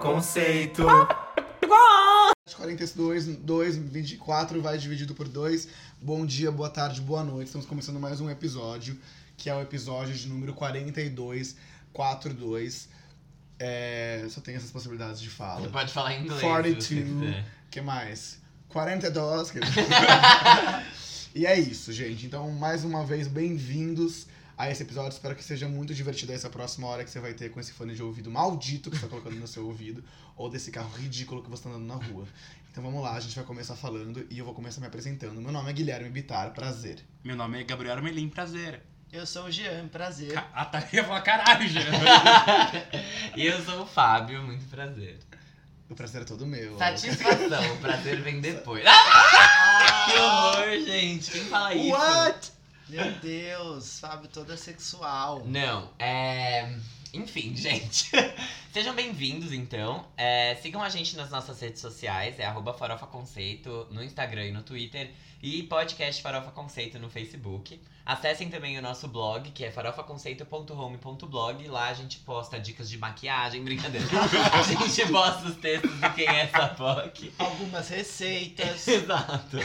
Conceito. 42, 2, 24 vai dividido por 2. Bom dia, boa tarde, boa noite. Estamos começando mais um episódio, que é o episódio de número 42, 42. É, só tem essas possibilidades de fala. Você pode falar em inglês. se 42. você quiser. que mais? 42. que- e é isso, gente. Então, mais uma vez, bem-vindos a esse episódio. Espero que seja muito divertido essa próxima hora que você vai ter com esse fone de ouvido maldito que você tá colocando no seu ouvido, ou desse carro ridículo que você tá andando na rua. Então vamos lá, a gente vai começar falando e eu vou começar me apresentando. Meu nome é Guilherme Bitar, prazer. Meu nome é Gabriel Armelim, prazer. Eu sou o Jean, prazer. Ca- Ah, tá. Eu falar caralho, já. E eu sou o Fábio, muito prazer. O prazer é todo meu. Satisfação, o prazer vem depois. Ah, que horror, gente. Quem fala isso? What? Meu Deus, Fábio toda sexual. Não, é. Enfim, gente. Sejam bem-vindos, então. É, sigam a gente nas nossas redes sociais, é arroba Farofa Conceito no Instagram e no Twitter. E podcast Farofa Conceito no Facebook. Acessem também o nosso blog, que é farofaconceito.home.blog. Lá a gente posta dicas de maquiagem, brincadeira. A gente posta os textos do Quem é essa POC. Algumas receitas. Exato.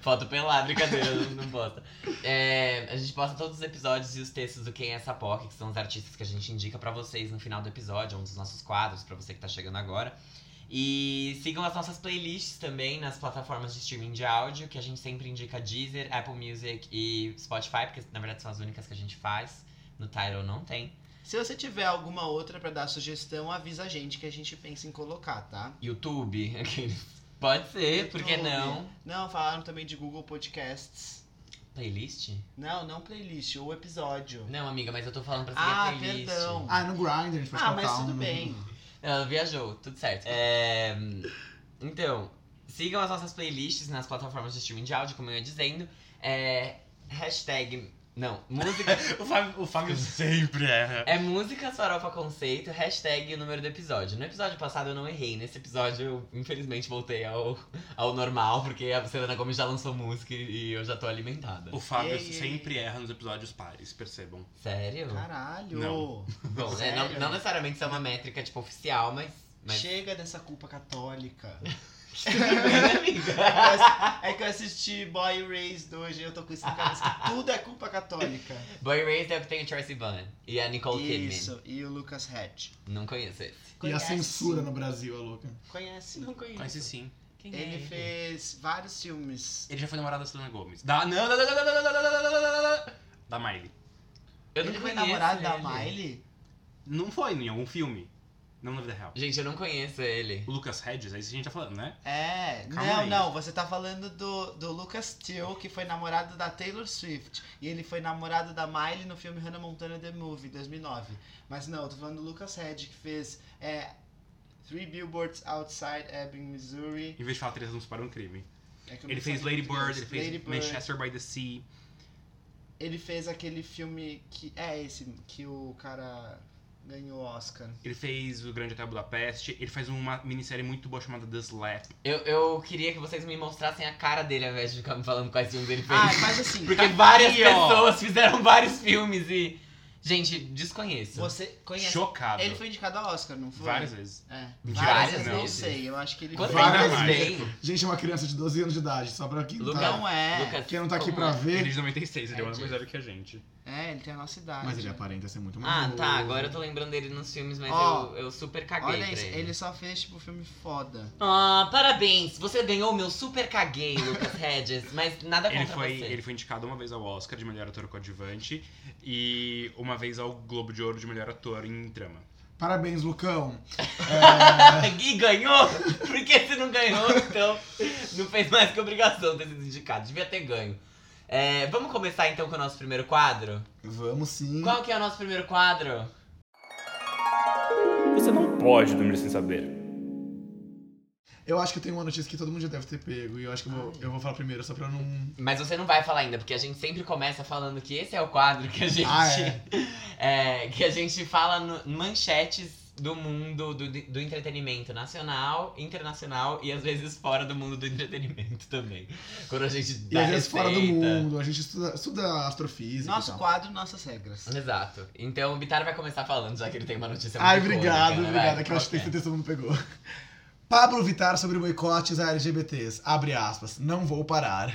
Foto pelada, brincadeira, não, posta. É, a gente posta todos os episódios e os textos do Quem é essa POC, que são os artistas que a gente indica pra vocês no final do episódio, um dos nossos quadros, pra você que tá chegando agora. E sigam as nossas playlists também nas plataformas de streaming de áudio, que a gente sempre indica Deezer, Apple Music e Spotify, porque na verdade são as únicas que a gente faz. No Tidal não tem. Se você tiver alguma outra pra dar sugestão, avisa a gente que a gente pensa em colocar, tá? YouTube. Pode ser, por que YouTube. não? Não, falaram também de Google Podcasts. Playlist? Não, não playlist, ou episódio. Não, amiga, mas eu tô falando pra seguir Ah, a playlist. perdão. Ah, no Grindr a gente pode Ah, mas tudo um- bem. Ela viajou, tudo certo. É, então, sigam as nossas playlists nas plataformas de streaming de áudio, como eu ia dizendo. É, hashtag. Não, música. O Fábio, o Fábio sempre erra. é música farofa conceito, hashtag o número do episódio. No episódio passado eu não errei. Nesse episódio eu, infelizmente, voltei ao, ao normal, porque a Selena Gomes já lançou música e eu já tô alimentada. O Fábio Ei, ei, sempre erra nos episódios pares, percebam. Sério? Caralho. Não. Bom, né, Sério? não, não necessariamente isso é uma métrica, tipo, oficial, mas. mas... Chega dessa culpa católica. É que eu assisti Boy Raised hoje e eu tô com isso na cabeça que tudo é culpa católica. Boy Raised é o que tem o Tracy Bunn e a Nicole Kidman. Isso, e o Lucas Hatch. Não conheço esse. E a Conhece, censura no Brasil, a louca. Conhece. Não conheço. Mas sim. Quem é Ele fez vários filmes. Ele já foi namorado da Selena Gomes. Da. Não, não, não, não, não, não, não, não, não, não, não, não. Da Miley. Eu não ele foi conheço namorado da ele. Miley? Não foi em algum filme. Não na vida real. Gente, eu não conheço ele. O Lucas Hedges, é isso que a gente tá falando, né? É, Calma não, aí. não, você tá falando do, do Lucas Till, que foi namorado da Taylor Swift. E ele foi namorado da Miley no filme Hannah Montana The Movie, 2009. Mas não, eu tô falando do Lucas Hedge, que fez é, Three Billboards Outside Ebbing, Missouri. Em vez de falar três anos para um crime. É Ele fez Lady. Bird, ele fez Lady Bird. Manchester by the Sea. Ele fez aquele filme que. É esse, que o cara ganhou o Oscar. Ele fez o Grande Hotel Budapeste. Ele faz uma minissérie muito boa chamada The Slap. Eu, eu queria que vocês me mostrassem a cara dele ao invés de ficar me falando quais filmes ele fez. Ah, mas assim, Porque várias Aí, ó. pessoas fizeram vários filmes e. Gente, desconheço. você conhece. Chocado. Ele foi indicado ao Oscar, não foi? Várias vezes. É. Várias, várias não sei, eu acho que ele. Várias vezes? Gente, é uma criança de 12 anos de idade, só pra quem, Lucas- tá, Não é. Lucas, quem não tá aqui pra é? ver. Ele é de 96, ele ano É, mais velho que a gente. É, ele tem a nossa idade. Mas ele aparenta ser muito mais Ah, novo. tá. Agora eu tô lembrando dele nos filmes, mas Ó, eu, eu super caguei Olha pra isso, ele. ele só fez tipo filme foda. Ah, parabéns! Você ganhou o meu super caguei, Lucas Hedges, mas nada contra Ele foi, você. ele foi indicado uma vez ao Oscar de melhor ator coadjuvante e uma vez ao Globo de Ouro de melhor ator em drama. Parabéns, Lucão. E ganhou? Por que você não ganhou, então? Não fez mais que obrigação ter sido indicado. Devia ter ganho. É, vamos começar então com o nosso primeiro quadro? Vamos sim. Qual que é o nosso primeiro quadro? Você não pode dormir sem saber. Eu acho que eu tenho uma notícia que todo mundo já deve ter pego. E eu acho que eu vou, eu vou falar primeiro, só pra eu não. Mas você não vai falar ainda, porque a gente sempre começa falando que esse é o quadro que a gente. Ah, é? é, que a gente fala no- manchetes do mundo do, do entretenimento nacional, internacional e às vezes fora do mundo do entretenimento também. Quando a gente E dá às vezes fora do mundo, a gente estuda, estuda astrofísica. Nosso e tal. quadro, nossas regras. Exato. Então o Bitar vai começar falando, já que ele tem uma notícia Ai, muito obrigado, icônica, né? obrigado. Vai, É que eu acho que tem certeza que todo mundo pegou. Pablo Vittar sobre boicotes a LGBTs. Abre aspas. Não vou parar.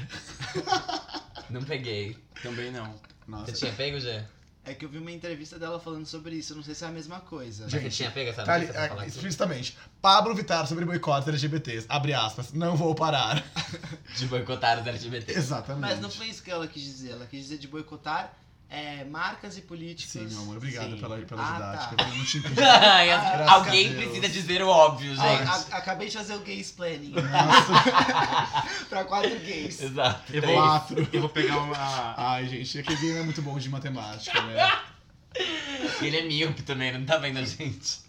Não peguei. Também não. Nossa. Você tinha pego, Gê? É que eu vi uma entrevista dela falando sobre isso, eu não sei se é a mesma coisa. Você tinha pego essa Tá ali, é, explicitamente. Pablo Vittar sobre boicotes LGBTs. Abre aspas. Não vou parar. De boicotar os LGBT. Exatamente. Mas não foi isso que ela quis dizer. Ela quis dizer de boicotar é, marcas e políticos. Sim, meu amor. Obrigado Sim. pela, pela Ah, didática. tá. Eu não as- Graças Alguém precisa dizer o óbvio, Ah, gente. a- acabei de fazer o gay Nossa, pra quatro gays. Exato. Eu vou, quatro. eu vou pegar uma. Ai, gente, aquele game é muito bom de matemática, né? Ele é míope também, não tá vendo a gente?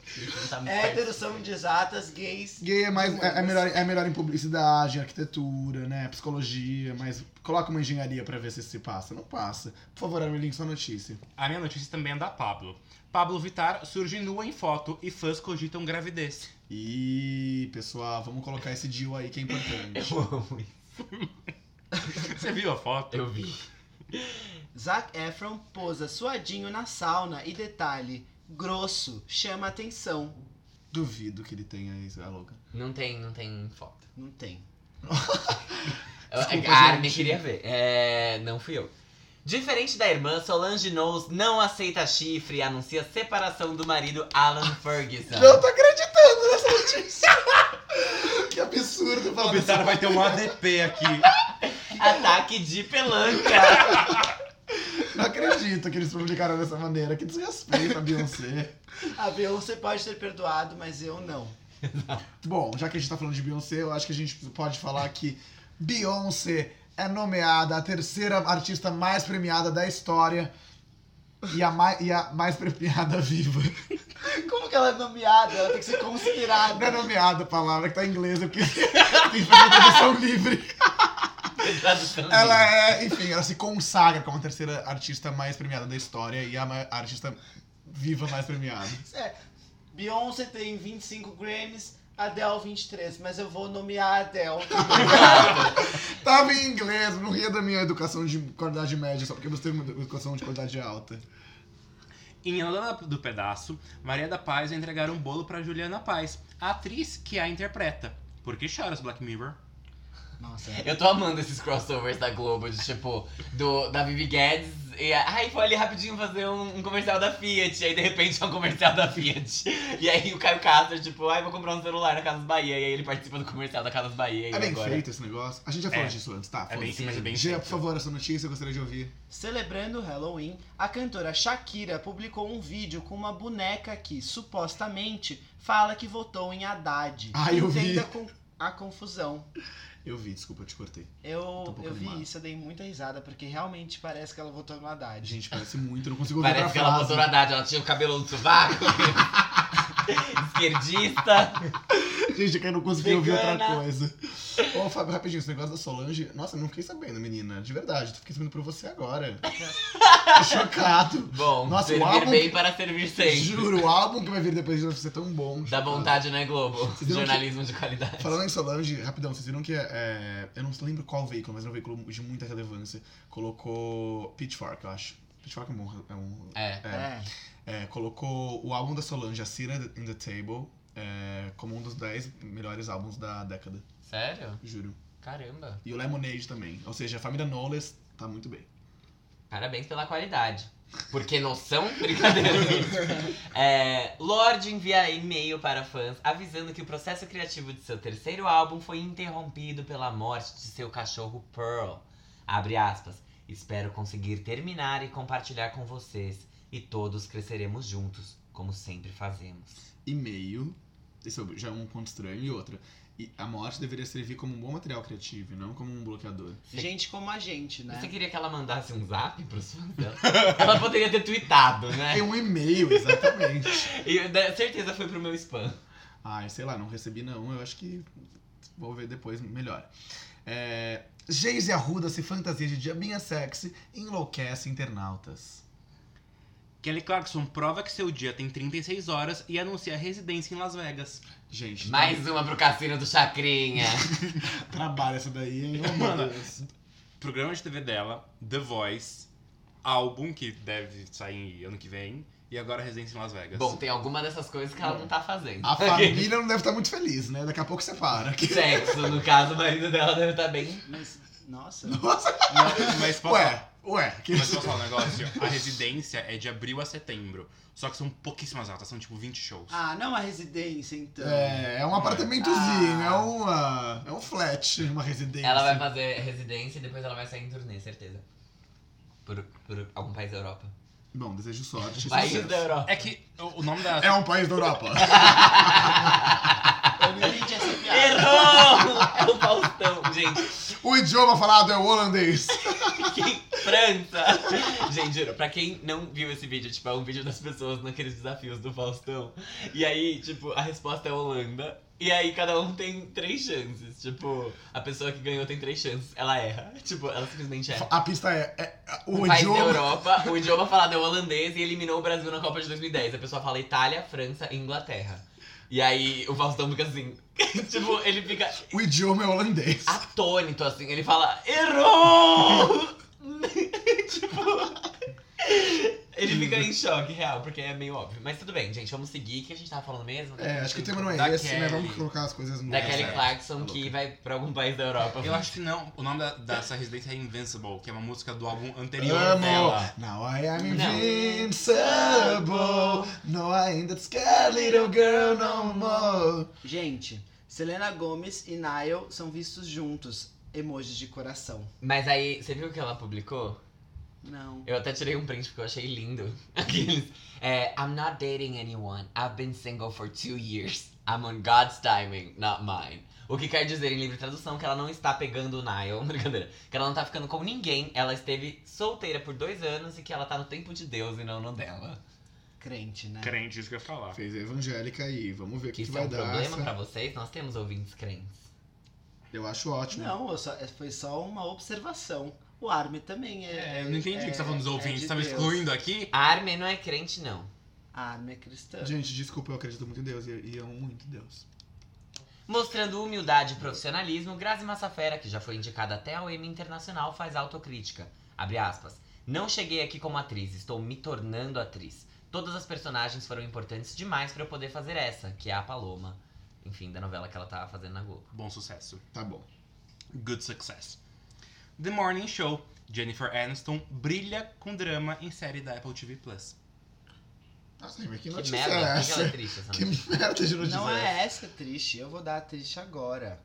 Tá. Héteros são de exatas, gays. Gay é, mais, é, é melhor, é melhor em publicidade, em arquitetura, né? Psicologia, mas coloca uma engenharia pra ver se isso se passa. Não passa. Por favor, Armelin, sua notícia. A minha notícia também é da Pablo. Pablo Vittar surge nua em foto e fãs cogitam gravidez. E pessoal, vamos colocar esse deal aí que é importante. Eu amo isso. Você viu a foto? Eu vi. Zac Efron posa suadinho na sauna e detalhe, grosso, chama atenção. Duvido que ele tenha isso, é louca. Não tem, não tem foto. Não tem. Desculpa, a Armin queria ver. É, não fui eu. Diferente da irmã, Solange Knowles não aceita chifre e anuncia separação do marido Alan Ferguson. Não tô acreditando nessa notícia! que absurdo O dessa vai ter um ADP aqui. Ataque de pelanca. Não acredito que eles publicaram dessa maneira. Que desrespeito a Beyoncé. A Beyoncé pode ter perdoado, mas eu não. Bom, já que a gente tá falando de Beyoncé, eu acho que a gente pode falar que Beyoncé é nomeada a terceira artista mais premiada da história e a mais, e a mais premiada viva. Como que ela é nomeada? Ela tem que ser considerada. Não é nomeada a palavra que tá em inglês, porque tem que fazer uma tradução livre. Ela é, enfim, ela se consagra como a terceira artista mais premiada da história e a a artista viva mais premiada. É, Beyoncé tem 25 Grammys, Adele 23, mas eu vou nomear a Adele. Tava em inglês, não ria da minha educação de qualidade média, só porque você tem uma educação de qualidade alta. Em Ana do Pedaço, Maria da Paz vai entregar um bolo pra Juliana Paz, a atriz que a interpreta. Por que choras, Black Mirror? Nossa, Eu tô amando esses crossovers da Globo, de tipo, do, da Vivi Guedes. E, ai, foi ali rapidinho fazer um, um comercial da Fiat. Aí de repente é um comercial da Fiat. E aí o Caio Castro, tipo, ai, vou comprar um celular na Casas Bahia. E aí ele participa do comercial da Casas Bahia. e É bem agora... feito esse negócio. A gente já falou É. disso antes, tá? É bem, foda-se. mas é bem Gia, feito. por favor, essa notícia eu gostaria de ouvir. Celebrando o Halloween, a cantora Shakira publicou um vídeo com uma boneca que, supostamente, fala que votou em Haddad. Ah, eu vi. Com a confusão. Eu vi, desculpa, eu te cortei. Eu, um eu vi animado. isso, eu dei muita risada, porque realmente parece que ela votou no Haddad. Gente, parece muito, eu não consigo ouvir Parece que ela frase. botou na Haddad, ela tinha o cabelo no sovaco. Esquerdista. Gente, é que eu não consegui ouvir outra coisa. Ô, Fábio, rapidinho, esse negócio da Solange. Nossa, eu não fiquei sabendo, menina. De verdade, fiquei sabendo por você agora. Tô chocado. Bom, Nossa, o servir álbum bem que- para servir sempre. Juro, o álbum que vai vir depois vai ser tão bom. Dá chocado. vontade, né, Globo? Jornalismo de qualidade. Falando em Solange, rapidão, vocês viram que é, eu não lembro qual veículo, mas é um veículo de muita relevância. Colocou Pitchfork, eu acho. Pitchfork é um. É, um, É. é, É. é, colocou o álbum da Solange, A Cira in the Table, é, como um dos 10 melhores álbuns da década, Sério? juro. Caramba. E o Lemonade também. Ou seja, a família Knowles tá muito bem. Parabéns pela qualidade. Porque noção? Brincadeira. é, Lorde envia e-mail para fãs avisando que o processo criativo de seu terceiro álbum foi interrompido pela morte de seu cachorro Pearl. Abre aspas. Espero conseguir terminar e compartilhar com vocês. E todos cresceremos juntos, como sempre fazemos. E-mail, isso já é um ponto estranho. E outra, e a morte deveria servir como um bom material criativo, e não como um bloqueador. Gente como a gente, né? Você queria que ela mandasse um zap pros fãs dela? ela poderia ter tweetado, né? É um e-mail, exatamente. E da- certeza foi pro meu spam. Ai, sei lá, não recebi não. Eu acho que vou ver depois melhor. É, Geise Arruda se fantasia de diabinha sexy e enlouquece internautas. Kelly Clarkson prova que seu dia tem 36 horas e anuncia residência em Las Vegas. Gente, Mais uma pro cassino do Chacrinha. trabalha essa daí, hein? Mano. Programa de TV dela, The Voice, álbum que deve sair ano que vem, e agora residência em Las Vegas. Bom, tem alguma dessas coisas que ela não tá fazendo. A família não deve estar muito feliz, né? Daqui a pouco você para. Sexo, no caso, o marido dela deve estar bem. Mas, nossa. Nossa, Mas, mas posso, ué, ué. Que... mas posso falar um negócio? A residência é de abril a setembro. Só que são pouquíssimas datas, são tipo 20 shows. Ah, não a residência, então. É, é um apartamentozinho, Ah. é uma. É um flat, uma residência. Ela vai fazer residência e depois ela vai sair em turnê, certeza. Por, por algum país da Europa. Bom, desejo sorte. País da Europa. É que o o nome da. É um país da Europa. Eu me entendi essa piada. Errou! É o Faustão, gente. o idioma falado é o holandês. Quem... França! Gente, juro, pra quem não viu esse vídeo, tipo, é um vídeo das pessoas naqueles desafios do Faustão. E aí, tipo, a resposta é Holanda. E aí cada um tem três chances. Tipo, a pessoa que ganhou tem três chances. Ela erra. Tipo, ela simplesmente erra. A pista é. é o país da idioma. Europa, o idioma falado é holandês e eliminou o Brasil na Copa de 2010. A pessoa fala Itália, França e Inglaterra. E aí o Faustão fica assim. tipo, ele fica O idioma é holandês. atônito, assim. Ele fala, errou! tipo. Ele fica em choque, real, porque é meio óbvio. Mas tudo bem, gente, vamos seguir. O que a gente tava falando mesmo? É, acho que o tema não é Da esse, né? Kelly. Vamos colocar as coisas no Da Kelly é. Clarkson, Tá que vai pra algum país da Europa. Eu acho que não. O nome da- dessa residência é Invincible, que é uma música do álbum anterior Amo! dela. Now I am Não. invincible. No, I ain't that scared little girl no more. Gente, Selena Gomez e Niall são vistos juntos. Emojis de coração. Mas aí, você viu o que ela publicou? Não. Eu até tirei um print porque eu achei lindo. Aqueles. É, I'm not dating anyone. I've been single for two years. I'm on God's timing, not mine. O que quer dizer, em livre tradução, que ela não está pegando o Niall. Brincadeira. Que ela não tá ficando com ninguém. Ela esteve solteira por dois anos e que ela tá no tempo de Deus e não no dela. Crente, né? Crente, isso que eu ia falar. Fez a evangélica aí, vamos ver o que, que Isso vai é um dar. problema essa- pra vocês? Nós temos ouvintes crentes. Eu acho ótimo. Não, eu só- foi só uma observação. O Armin também é. É, eu não entendi o que você tá falando dos é ouvintes. de Você tava Deus. excluindo aqui? A Armin não é crente, não. A Armin é cristã. Gente, desculpa, eu acredito muito em Deus e, e amo muito Deus. Mostrando humildade e profissionalismo, Grazi Massafera, que já foi indicada até ao Emmy Internacional, faz autocrítica. Abre aspas. Não cheguei aqui como atriz, estou me tornando atriz. Todas as personagens foram importantes demais para eu poder fazer essa, que é a Paloma. Enfim, da novela que ela tava fazendo na Globo. Bom sucesso. Tá bom. Good success. The Morning Show. Jennifer Aniston brilha com drama em série da Apple TV Plus. Nossa, mas que Que notícia merda, é por que ela é essa? triste essa Que merda de notícia Não é essa? é essa triste, eu vou dar a triste agora.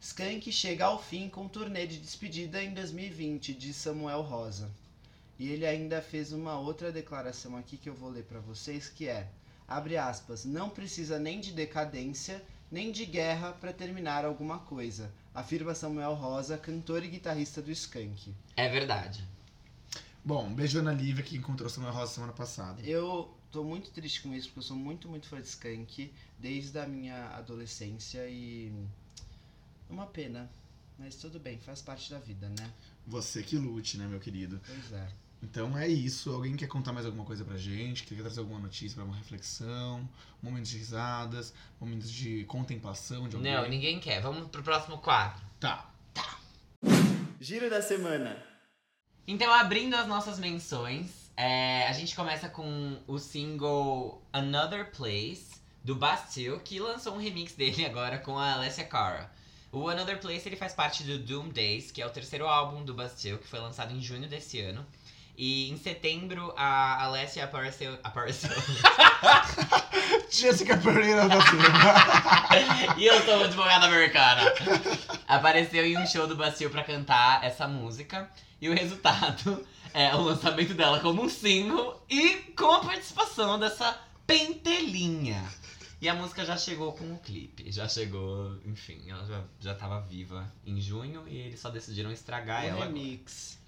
Skank chega ao fim com um turnê de despedida em 2020 de Samuel Rosa. E ele ainda fez uma outra declaração aqui que eu vou ler pra vocês, que é, abre aspas, não precisa nem de decadência, nem de guerra pra terminar alguma coisa, afirma Samuel Rosa, cantor e guitarrista do Skank. É verdade. Bom, um beijo Ana Lívia que encontrou Samuel Rosa semana passada. Eu tô muito triste com isso, porque eu sou muito, muito fã de Skank desde a minha adolescência e. É uma pena. Mas tudo bem, faz parte da vida, né? Você que lute, né, meu querido? Pois é. Então é isso. Alguém quer contar mais alguma coisa pra gente? Quer trazer alguma notícia pra uma reflexão? Momentos de risadas? Momentos de contemplação de alguém? Não, ninguém quer. Vamos pro próximo quadro. Tá. Giro da semana. Então, abrindo as nossas menções, é, a gente começa com o single Another Place, do Bastille, que lançou um remix dele agora com a Alessia Cara. O Another Place ele faz parte do Doom Days, que é o terceiro álbum do Bastille, que foi lançado em junho desse ano. E em setembro a Alessia apareceu. apareceu. Jessica Pereira da Silva. e eu sou uma advogada americana. Apareceu em um show do Bastille pra cantar essa música. E o resultado é o lançamento dela como um single e com a participação dessa pentelinha. E a música já chegou com o clipe. Já chegou, enfim, ela já, já tava viva em junho e eles só decidiram estragar o ela. remix.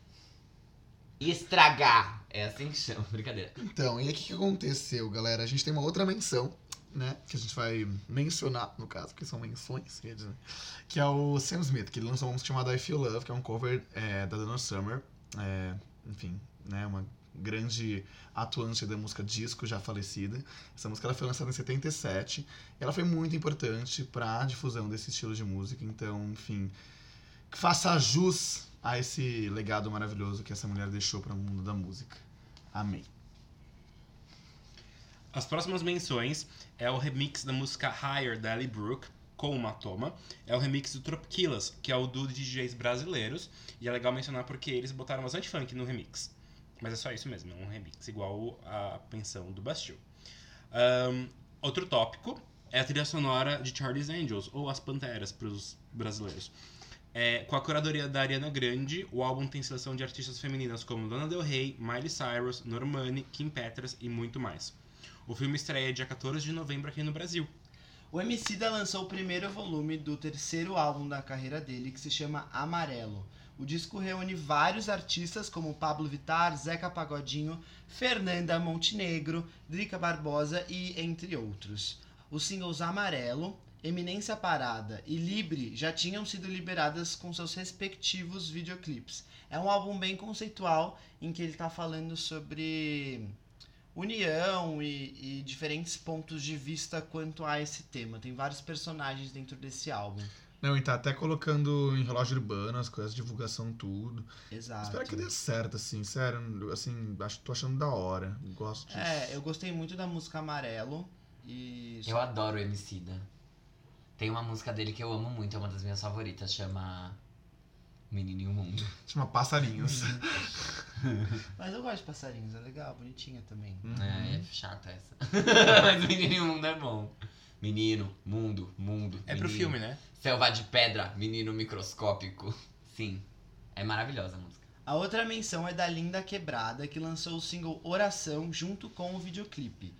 Estragar! É assim que chama, brincadeira. Então, e aí o que, que aconteceu, galera? A gente tem uma outra menção, né? Que a gente vai mencionar, no caso, porque são menções, dizer, que é o Sam Smith, que ele lançou uma música chamada I Feel Love, que é um cover é, da Donna Summer. É, enfim, né? Uma grande atuante da música disco, já falecida. Essa música ela foi lançada em 77 e ela foi muito importante para a difusão desse estilo de música. Então, enfim, que faça jus a esse legado maravilhoso que essa mulher deixou para o mundo da música. Amém. As próximas menções é o remix da música Higher da Ellie Brooke com uma toma. É o remix do Tropiquilas, que é o do DJs brasileiros. E é legal mencionar porque eles botaram bastante funk no remix. Mas é só isso mesmo, é um remix, igual a pensão do Bastille. Ahn, outro tópico é a trilha sonora de Charlie's Angels, ou As Panteras para os brasileiros. É, com a curadoria da Ariana Grande, o álbum tem seleção de artistas femininas como Lana Del Rey, Miley Cyrus, Normani, Kim Petras e muito mais. O filme estreia dia 14 de novembro aqui no Brasil. O Emicida lançou o primeiro volume do terceiro álbum da carreira dele, que se chama Amarelo. O disco reúne vários artistas como Pablo Vittar, Zeca Pagodinho, Fernanda Montenegro, Drica Barbosa e entre outros. Os singles Amarelo, Eminência Parada e Libre já tinham sido liberadas com seus respectivos videoclipes. É um álbum bem conceitual em que ele está falando sobre união e, e diferentes pontos de vista quanto a esse tema. Tem vários personagens dentro desse álbum. Não, e tá até colocando em relógio urbano as coisas, divulgação, tudo. Exato. Espero que dê certo, assim, sério. Assim, acho, tô achando da hora. Gosto disso. É, eu gostei muito da música Amarelo. E. Eu adoro o Emicida. Tem uma música dele que eu amo muito, é uma das minhas favoritas, chama Menino e o Mundo. Chama Passarinhos. Mas eu gosto de passarinhos, é legal, bonitinha também. Uhum. É, é chata essa. Mas Menino e o Mundo é bom. Menino, mundo, mundo. É pro menino. filme, né? Selva de pedra, menino microscópico. Sim. É maravilhosa a música. A outra menção é da Linda Quebrada, que lançou o single Oração junto com o videoclipe.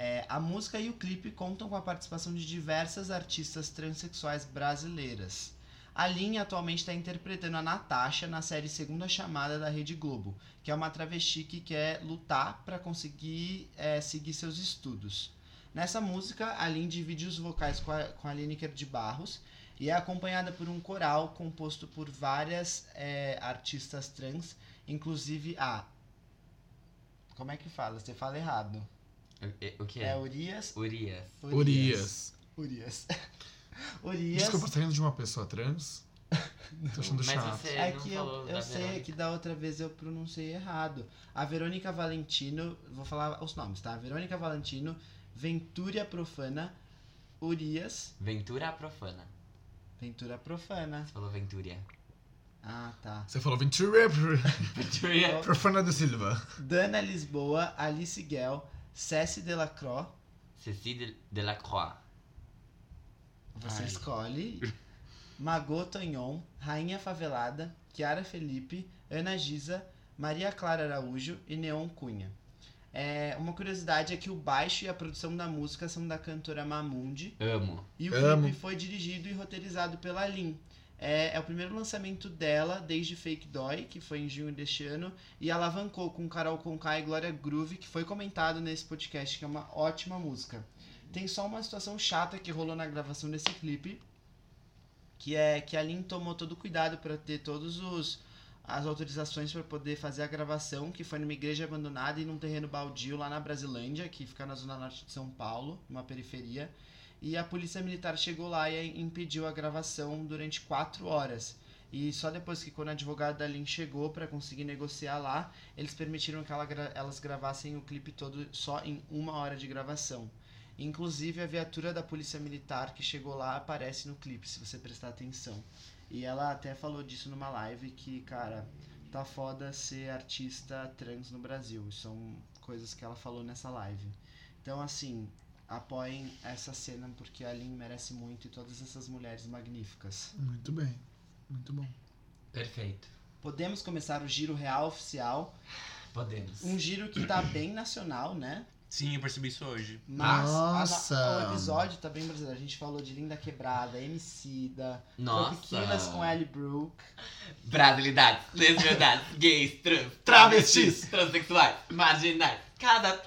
É, a música e o clipe contam com a participação de diversas artistas transexuais brasileiras. A Lin atualmente está interpretando a Natasha na série Segunda Chamada da Rede Globo, que é uma travesti que quer lutar para conseguir é, seguir seus estudos. Nessa música, a Lin divide os vocais com a, com a Lineker de Barros e é acompanhada por um coral composto por várias é, artistas trans, inclusive a. Como é que fala? Você fala errado. O, o que É é? Urias. Urias. Urias. Urias. Urias. Desculpa, tá rindo de uma pessoa trans? Tô achando Mas chato. você É que eu, eu sei Verônica. que da outra vez eu pronunciei errado. A Verônica Valentino, vou falar os nomes, tá? Verônica Valentino, Ventúria Profana, Urias, Ventura Profana. Ventura Profana. Você falou Venturia. Ah, tá. Você falou Ventura Venturia. Profana da Silva. Dana Lisboa, Alice Guel, Cécile Delacroix, Cecile Delacroix. você Ai. escolhe. Margot Tonhon, Rainha Favelada, Chiara Felipe, Ana Giza, Maria Clara Araújo e Neon Cunha. É, uma curiosidade é que o baixo e a produção da música são da cantora Mamundi Amo. e o Amo. clipe foi dirigido e roteirizado pela Lin. É, é o primeiro lançamento dela desde Fake Dói, que foi em junho deste ano, e alavancou com Carol Conká e Glória Groove, que foi comentado nesse podcast, que é uma ótima música. Tem só uma situação chata que rolou na gravação desse clipe, que é que a Lin tomou todo o cuidado para ter todos os as autorizações para poder fazer a gravação, que foi numa igreja abandonada e num terreno baldio lá na Brasilândia, que fica na zona norte de São Paulo, uma periferia. E a polícia militar chegou lá e impediu a gravação durante quatro horas. E só depois que quando a advogada da Lin chegou para conseguir negociar lá, eles permitiram que ela elas gravassem o clipe todo só em uma hora de gravação. Inclusive a viatura da polícia militar que chegou lá aparece no clipe, se você prestar atenção. E ela até falou disso numa live que, cara, tá foda ser artista trans no Brasil. São coisas que ela falou nessa live. Então, assim, apoiem essa cena porque a Lin merece muito e todas essas mulheres magníficas. Muito bem. Muito bom. Perfeito. Podemos começar o giro real oficial. Podemos. Um giro que tá bem nacional, né? Sim, eu percebi isso hoje. Mas a- Nossa! o episódio tá bem brasileiro. A gente falou de Linda Quebrada, Emicida, Nossa. Tropiquilas com Ellie Brooke. Brasilidades, lesbianas, gays, trans, Travestis. transexuais, marginais. Cada.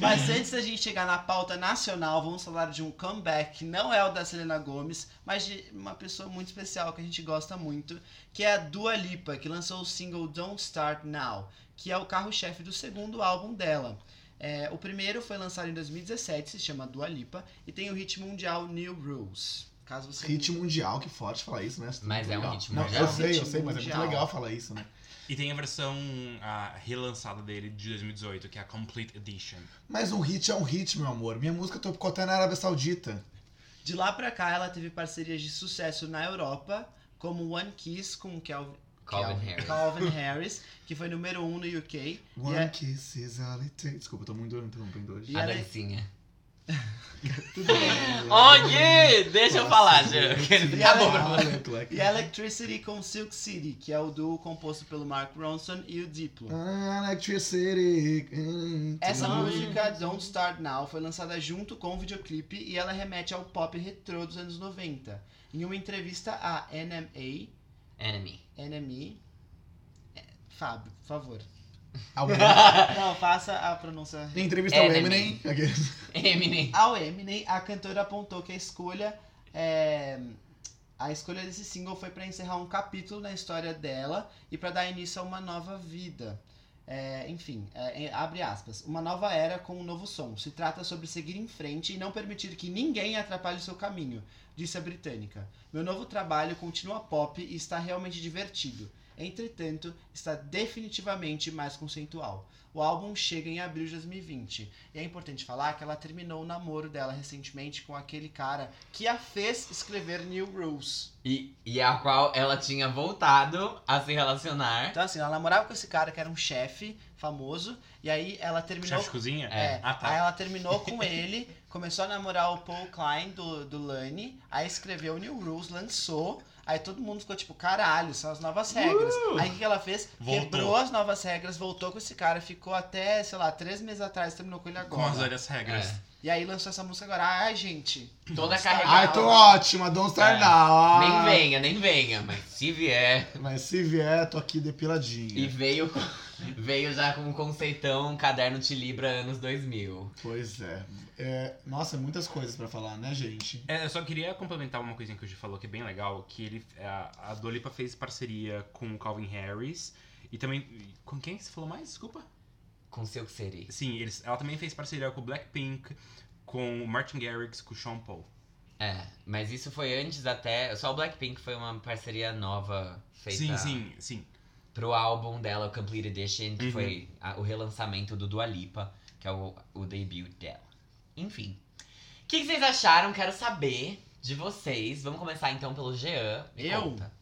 Mas antes da gente chegar na pauta nacional, vamos falar de um comeback que não é o da Selena Gomes, mas de uma pessoa muito especial que a gente gosta muito, que é a Dua Lipa, que lançou o single Don't Start Now, que é o carro-chefe do segundo álbum dela. É, o primeiro foi lançado em 2017, se chama Dua Lipa, e tem o hit mundial New Rules. Caso você Hit mundial, que forte falar isso, né? Mas é um Legal. hit Não, mundial. Eu sei, eu sei, mas é muito legal falar isso, né? E tem a versão a relançada dele de 2018, que é a Complete Edition. Mas um hit é um hit, meu amor. Minha música tocou até na Arábia Saudita. De lá pra cá, ela teve parcerias de sucesso na Europa, como One Kiss com Calvin, Calvin Calvin- Harris. Calvin Harris, que foi número 1 um no UK. One é- kiss is all it takes. Desculpa, eu tô muito interrompendo hoje. E A é- dancinha. Tudo bem. Onde? Deixa eu falar, gente. Acabou pra você. Leclerc. E Electricity com Silk City, que é o duo composto pelo Mark Ronson e o Diplo. Ah, Electricity. Essa música, Don't Start Now, foi lançada junto com o videoclipe e ela remete ao pop retrô dos anos 90. Em uma entrevista à NMA, Enemy. NME, é, Fábio, por favor. Não, faça a pronúncia. Em entrevista ao. Eminem. Eminem. Ao Eminem, a cantora apontou que a escolha é, a escolha desse single foi para encerrar um capítulo na história dela e para dar início a uma nova vida. É, enfim, é, é, abre aspas. Uma nova era com um novo som. Se trata sobre seguir em frente e não permitir que ninguém atrapalhe o seu caminho, disse a britânica. Meu novo trabalho continua pop e está realmente divertido. Entretanto, está definitivamente mais conceitual. O álbum chega em abril de 2020. E é importante falar que ela terminou o namoro dela recentemente com aquele cara que a fez escrever New Rules. E, e a qual ela tinha voltado a se relacionar. Então, assim, ela namorava com esse cara que era um chefe famoso. E aí ela terminou. Chefe de cozinha? É, Ah, tá. aí ela terminou com ele, começou a namorar o Paul Klein do, do Lani, aí escreveu New Rules, lançou, aí todo mundo ficou tipo, caralho, são as novas regras. Aí o que, que ela fez? Voltou. Quebrou as novas regras, voltou com esse cara, ficou até, sei lá, três meses atrás, terminou com ele agora. Com as velhas regras. É. E aí lançou essa música agora. Ai, gente. Toda carregada. Ai, tô ótima, Don't Start É. Now. Nem Ah. venha, nem venha, mas se vier. Mas se vier, tô aqui depiladinha. E veio, veio já com um conceitão, um caderno de Libra anos 2000. Pois é. É, Nossa, muitas coisas pra falar, né, gente? É, eu só queria complementar uma coisinha que o Gi falou que é bem legal, que ele, a, a Dua Lipa fez parceria com o Calvin Harris e também... Com quem você falou mais? Desculpa. Com Silk City. Sim, eles, ela também fez parceria com o Blackpink, com o Martin Garrix, com o Sean Paul. É, mas isso foi antes até. Só o Blackpink foi uma parceria nova feita Sim, sim, sim. pro álbum dela, o Complete Edition, que Uhum. foi a- o relançamento do Dua Lipa, que é o, o debut dela. Enfim. O que, que vocês acharam? Quero saber de vocês. Vamos começar então pelo Jean. Me Eu? conta.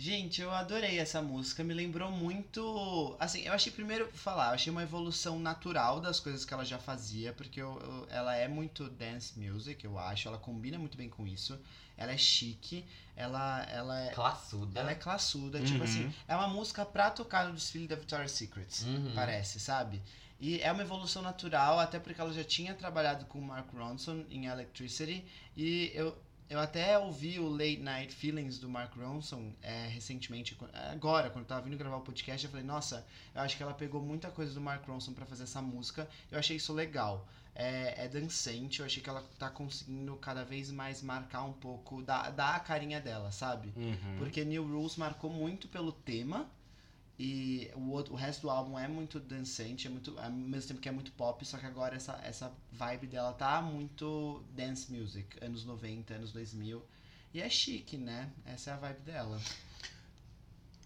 Gente, eu adorei essa música. Me lembrou muito. Assim, eu achei primeiro vou falar, eu achei uma evolução natural das coisas que ela já fazia, porque eu- eu- ela é muito dance music, eu acho. Ela combina muito bem com isso. Ela é chique, ela, ela é. Classuda. Ela é classuda, tipo Uhum. assim, é uma música pra tocar no desfile da Victoria's Secret, Uhum. parece, sabe? E é uma evolução natural, até porque ela já tinha trabalhado com o Mark Ronson em Electricity, e eu, eu até ouvi o Late Night Feelings do Mark Ronson é, recentemente, agora, quando eu tava vindo gravar o podcast, eu falei, nossa, eu acho que ela pegou muita coisa do Mark Ronson pra fazer essa música, eu achei isso legal. É, é dançante, eu achei que ela tá conseguindo cada vez mais marcar um pouco, dar, dar a carinha dela, sabe? Uhum. Porque New Rules marcou muito pelo tema. E o, outro, o resto do álbum é muito dançante, é muito, ao mesmo tempo que é muito pop, só que agora essa, essa vibe dela tá muito dance music, anos 90, anos 2000. E é chique, né? Essa é a vibe dela.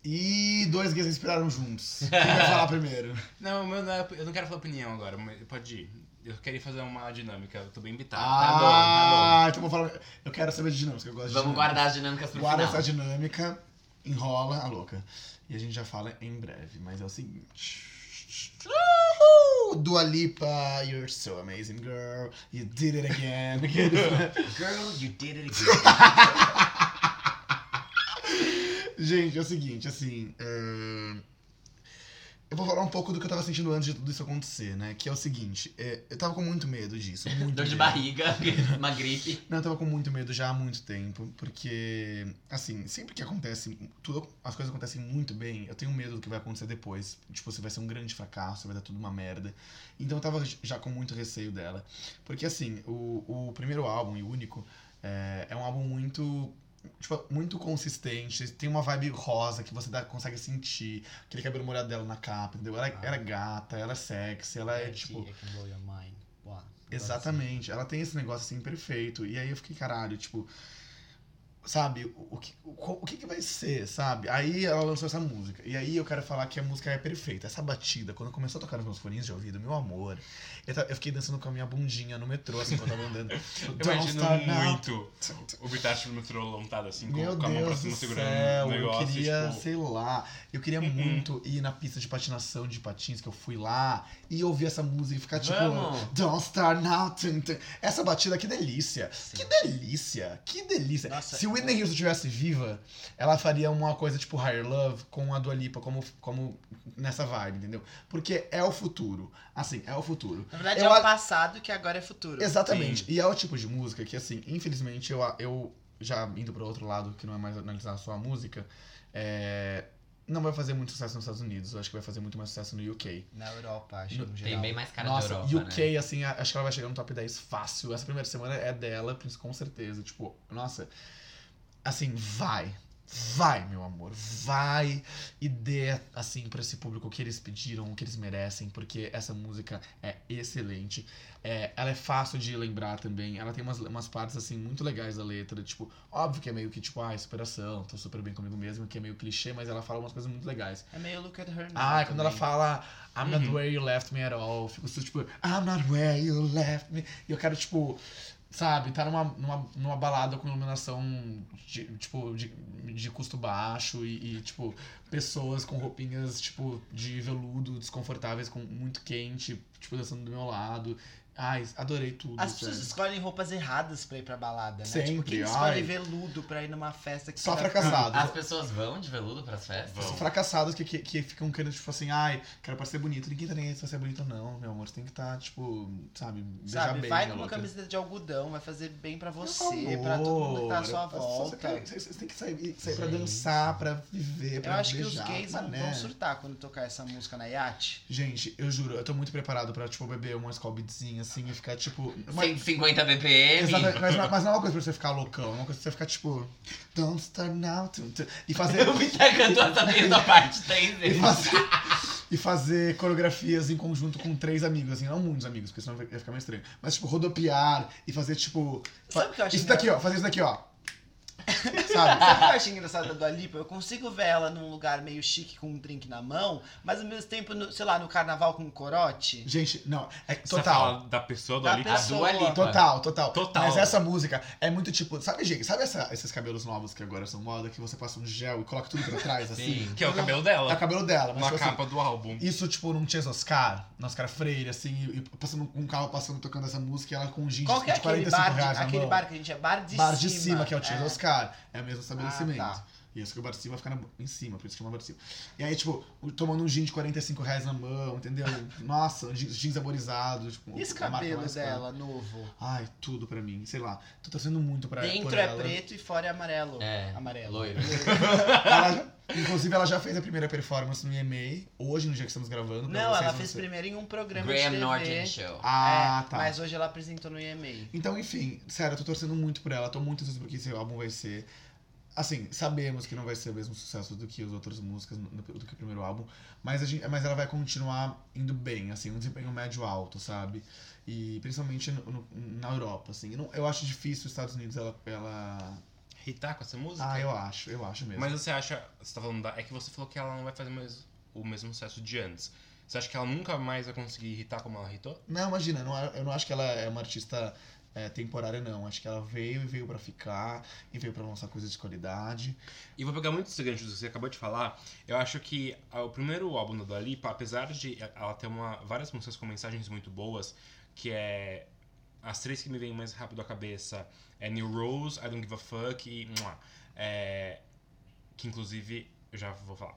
E dois gays inspiraram juntos. Quem vai falar primeiro? Não, meu, não é- eu não quero falar opinião agora, mas pode ir. Eu queria fazer uma dinâmica, eu tô bem invitado. tá bom, ah, então vou falar. Eu quero saber de dinâmica, eu gosto de Vamos dinâmica. guardar as dinâmicas pro Guarda final. essa dinâmica, enrola a louca. E a gente já fala em breve, mas é o seguinte. Uhul! Dua Lipa, you're so amazing, girl. You did it again. Girl, you did it again. Gente, é o seguinte, assim. é, eu vou falar um pouco do que eu tava sentindo antes de tudo isso acontecer, né? Que é o seguinte, é, eu tava com muito medo disso. Muito Dor de medo. barriga, uma gripe. Não, eu tava com muito medo já há muito tempo, porque, assim, sempre que acontece, tudo, as coisas acontecem muito bem, eu tenho medo do que vai acontecer depois. Tipo, se vai ser um grande fracasso, vai dar tudo uma merda. Então eu tava já com muito receio dela. Porque, assim, o, o primeiro álbum e único é, é um álbum muito. Tipo, muito consistente, tem uma vibe rosa que você dá- consegue sentir, aquele cabelo molhado dela na capa, entendeu? Ela, ela é gata, ela é sexy, ela é tipo. Mind. Uau. Exatamente. Ela tem esse negócio assim perfeito. E aí eu fiquei, caralho, tipo. Sabe, o, que, o, o que que vai ser, sabe? Aí ela lançou essa música. E aí eu quero falar que a música é perfeita. Essa batida, quando começou a tocar nos meus fones de ouvido, meu amor. Eu, eu fiquei dançando com a minha bundinha no metrô, assim, quando eu tava andando. Eu Don't imagino start now. muito o Bitachi no metrô lontado, assim, com, Meu com a mão pra cima do segurando céu, o negócio. eu queria, tipo, sei lá, eu queria Uhum. muito ir na pista de patinação de patins que eu fui lá e ouvir essa música e ficar tipo, Vamos! Don't Start Now. tum, tum. Essa batida, que delícia, que delícia, que delícia. Nossa, Se Whitney Houston estivesse viva, ela faria uma coisa tipo Higher Love com a Dua Lipa como, como nessa vibe, entendeu? Porque é o futuro, assim, é o futuro. Na verdade, Eu é o passado que agora é futuro. Exatamente. E é o tipo de música que, assim, infelizmente, eu, eu já indo para outro lado, que não é mais analisar só a música, é, não vai fazer muito sucesso nos Estados Unidos. Eu acho que vai fazer muito mais sucesso no UK. Na Europa, acho, No- no Tem geral. bem mais cara Nossa, de Europa, UK, né? assim, acho que ela vai chegar no top 10 fácil. Essa primeira semana é dela, com certeza. Tipo, nossa, assim, vai. Vai, meu amor, vai e dê, assim, pra esse público o que eles pediram, o que eles merecem, porque essa música é excelente. É, ela é fácil de lembrar também, ela tem umas, umas partes, assim, muito legais da letra, tipo, óbvio que é meio que, tipo, ah, superação, tô super bem comigo mesmo, que é meio clichê, mas ela fala umas coisas muito legais. É meio Look at Her Now Ah, quando ela fala I'm not Uhum. where you left me at all, fico assim, tipo, I'm not where you left me. E eu quero, tipo, sabe, tá numa, numa, numa balada com iluminação, de, tipo, de, de custo baixo e, e, tipo, pessoas com roupinhas, tipo, de veludo, desconfortáveis, com muito quente, tipo, dançando do meu lado. Ai, adorei tudo. As pessoas sério. escolhem roupas erradas pra ir pra balada, né? Sempre, Tipo, quem ai. escolhe veludo pra ir numa festa que Só fracassados. As pessoas vão de veludo pras festas? São fracassados que, que, que ficam querendo, tipo assim, ai, quero parecer bonito. Ninguém tá nem aí se você é bonito ou não, meu amor. Você tem que estar, tipo, sabe, beijar Sabe, bem. vai né, com uma louca? camiseta de algodão, vai fazer bem pra você, pra todo mundo que tá à sua volta. vocês têm que sair, sair pra dançar, pra viver, Eu pra acho que beijar. os gays vão, mané. vão surtar quando tocar essa música na iate. Gente, eu juro, eu tô muito preparado pra, tipo, beber uma Skull Beatzinha, assim, e ficar, tipo... uma- 150 BPM? Mas, não- mas não é uma coisa pra você ficar loucão, é uma coisa pra você ficar, tipo... Don't start now, tum, tum, e fazer... Eu me cantou essa mesma parte três e vezes. fazer, e fazer coreografias em conjunto com três amigos, assim, não muitos amigos, porque senão ia ficar meio estranho. Mas, tipo, rodopiar e fazer, tipo. Sabe o que eu acho Isso daqui, ó, fazer isso daqui, ó. Sabe? Sabe o que eu acho engraçado da Dua Lipa? Eu consigo ver ela num lugar meio chique com um drink na mão, mas ao mesmo tempo, no- sei lá, no carnaval com um corote. Gente, não, é Você total. fala da pessoa do Da ali. pessoa. A Dua Lipa. Total, total. Total. Mas essa música é muito tipo. Sabe, gente? Sabe essa- esses cabelos novos que agora são moda, que você passa um gel e coloca tudo pra trás, assim? Sim. Que é o cabelo É o dela. cabelo dela, mas Uma tipo assim, capa do álbum. Isso, tipo, não tinha Oscar, no Oscar Freire, assim, e, e passando um carro passando tocando essa música e ela com um jeans Qual que é de aquele 45 bar, de- reais aquele bar que a gente é bar de bar cima? de cima, que é o Tia Oscar. É o mesmo estabelecimento. Ah, tá. Isso que o bar de cima fica na- em cima, por isso chama bar de cima. E aí, tipo, tomando um gin de 45 reais na mão, entendeu? Nossa, jeans, jeans arborizados. Tipo, E esse cabelo dela, novo? Ai, tudo pra mim, sei lá. Tô torcendo muito pra Dentro é ela. preto e fora é amarelo. É, Amarelo. loiro. Ela inclusive, ela já fez a primeira performance no EMA, hoje, no dia que estamos gravando. Não, vocês ela fez primeiro em um programa Graham de TV. Norton Show. Ah, É, tá. Mas hoje ela apresentou no EMA. Então, enfim, sério, eu tô torcendo muito por ela, tô muito ansioso porque esse álbum vai ser. Assim, sabemos que não vai ser o mesmo sucesso do que as outras músicas, do que o primeiro álbum, mas, a gente, mas ela vai continuar indo bem, assim, um desempenho médio-alto, sabe? E principalmente no- no- na Europa, assim. Eu, não- eu acho difícil os Estados Unidos ela. ela... Hitar com essa música? Ah, eu acho, eu acho mesmo. Mas você acha. Você tá falando da. É que você falou que ela não vai fazer mais, o mesmo sucesso de antes. Você acha que ela nunca mais vai conseguir irritar como ela irritou? Não, imagina, não, eu não acho que ela é uma artista é, temporária, não. Acho que ela veio e veio pra ficar, e veio pra lançar coisas de qualidade. E vou pegar muito esse gancho que você acabou de falar. Eu acho que ah, o primeiro álbum da Dua Lipa, apesar de ela ter uma, várias músicas com mensagens muito boas, que é as três que me vêm mais rápido à cabeça é New Rose, I Don't Give a Fuck e é, que inclusive eu já vou falar.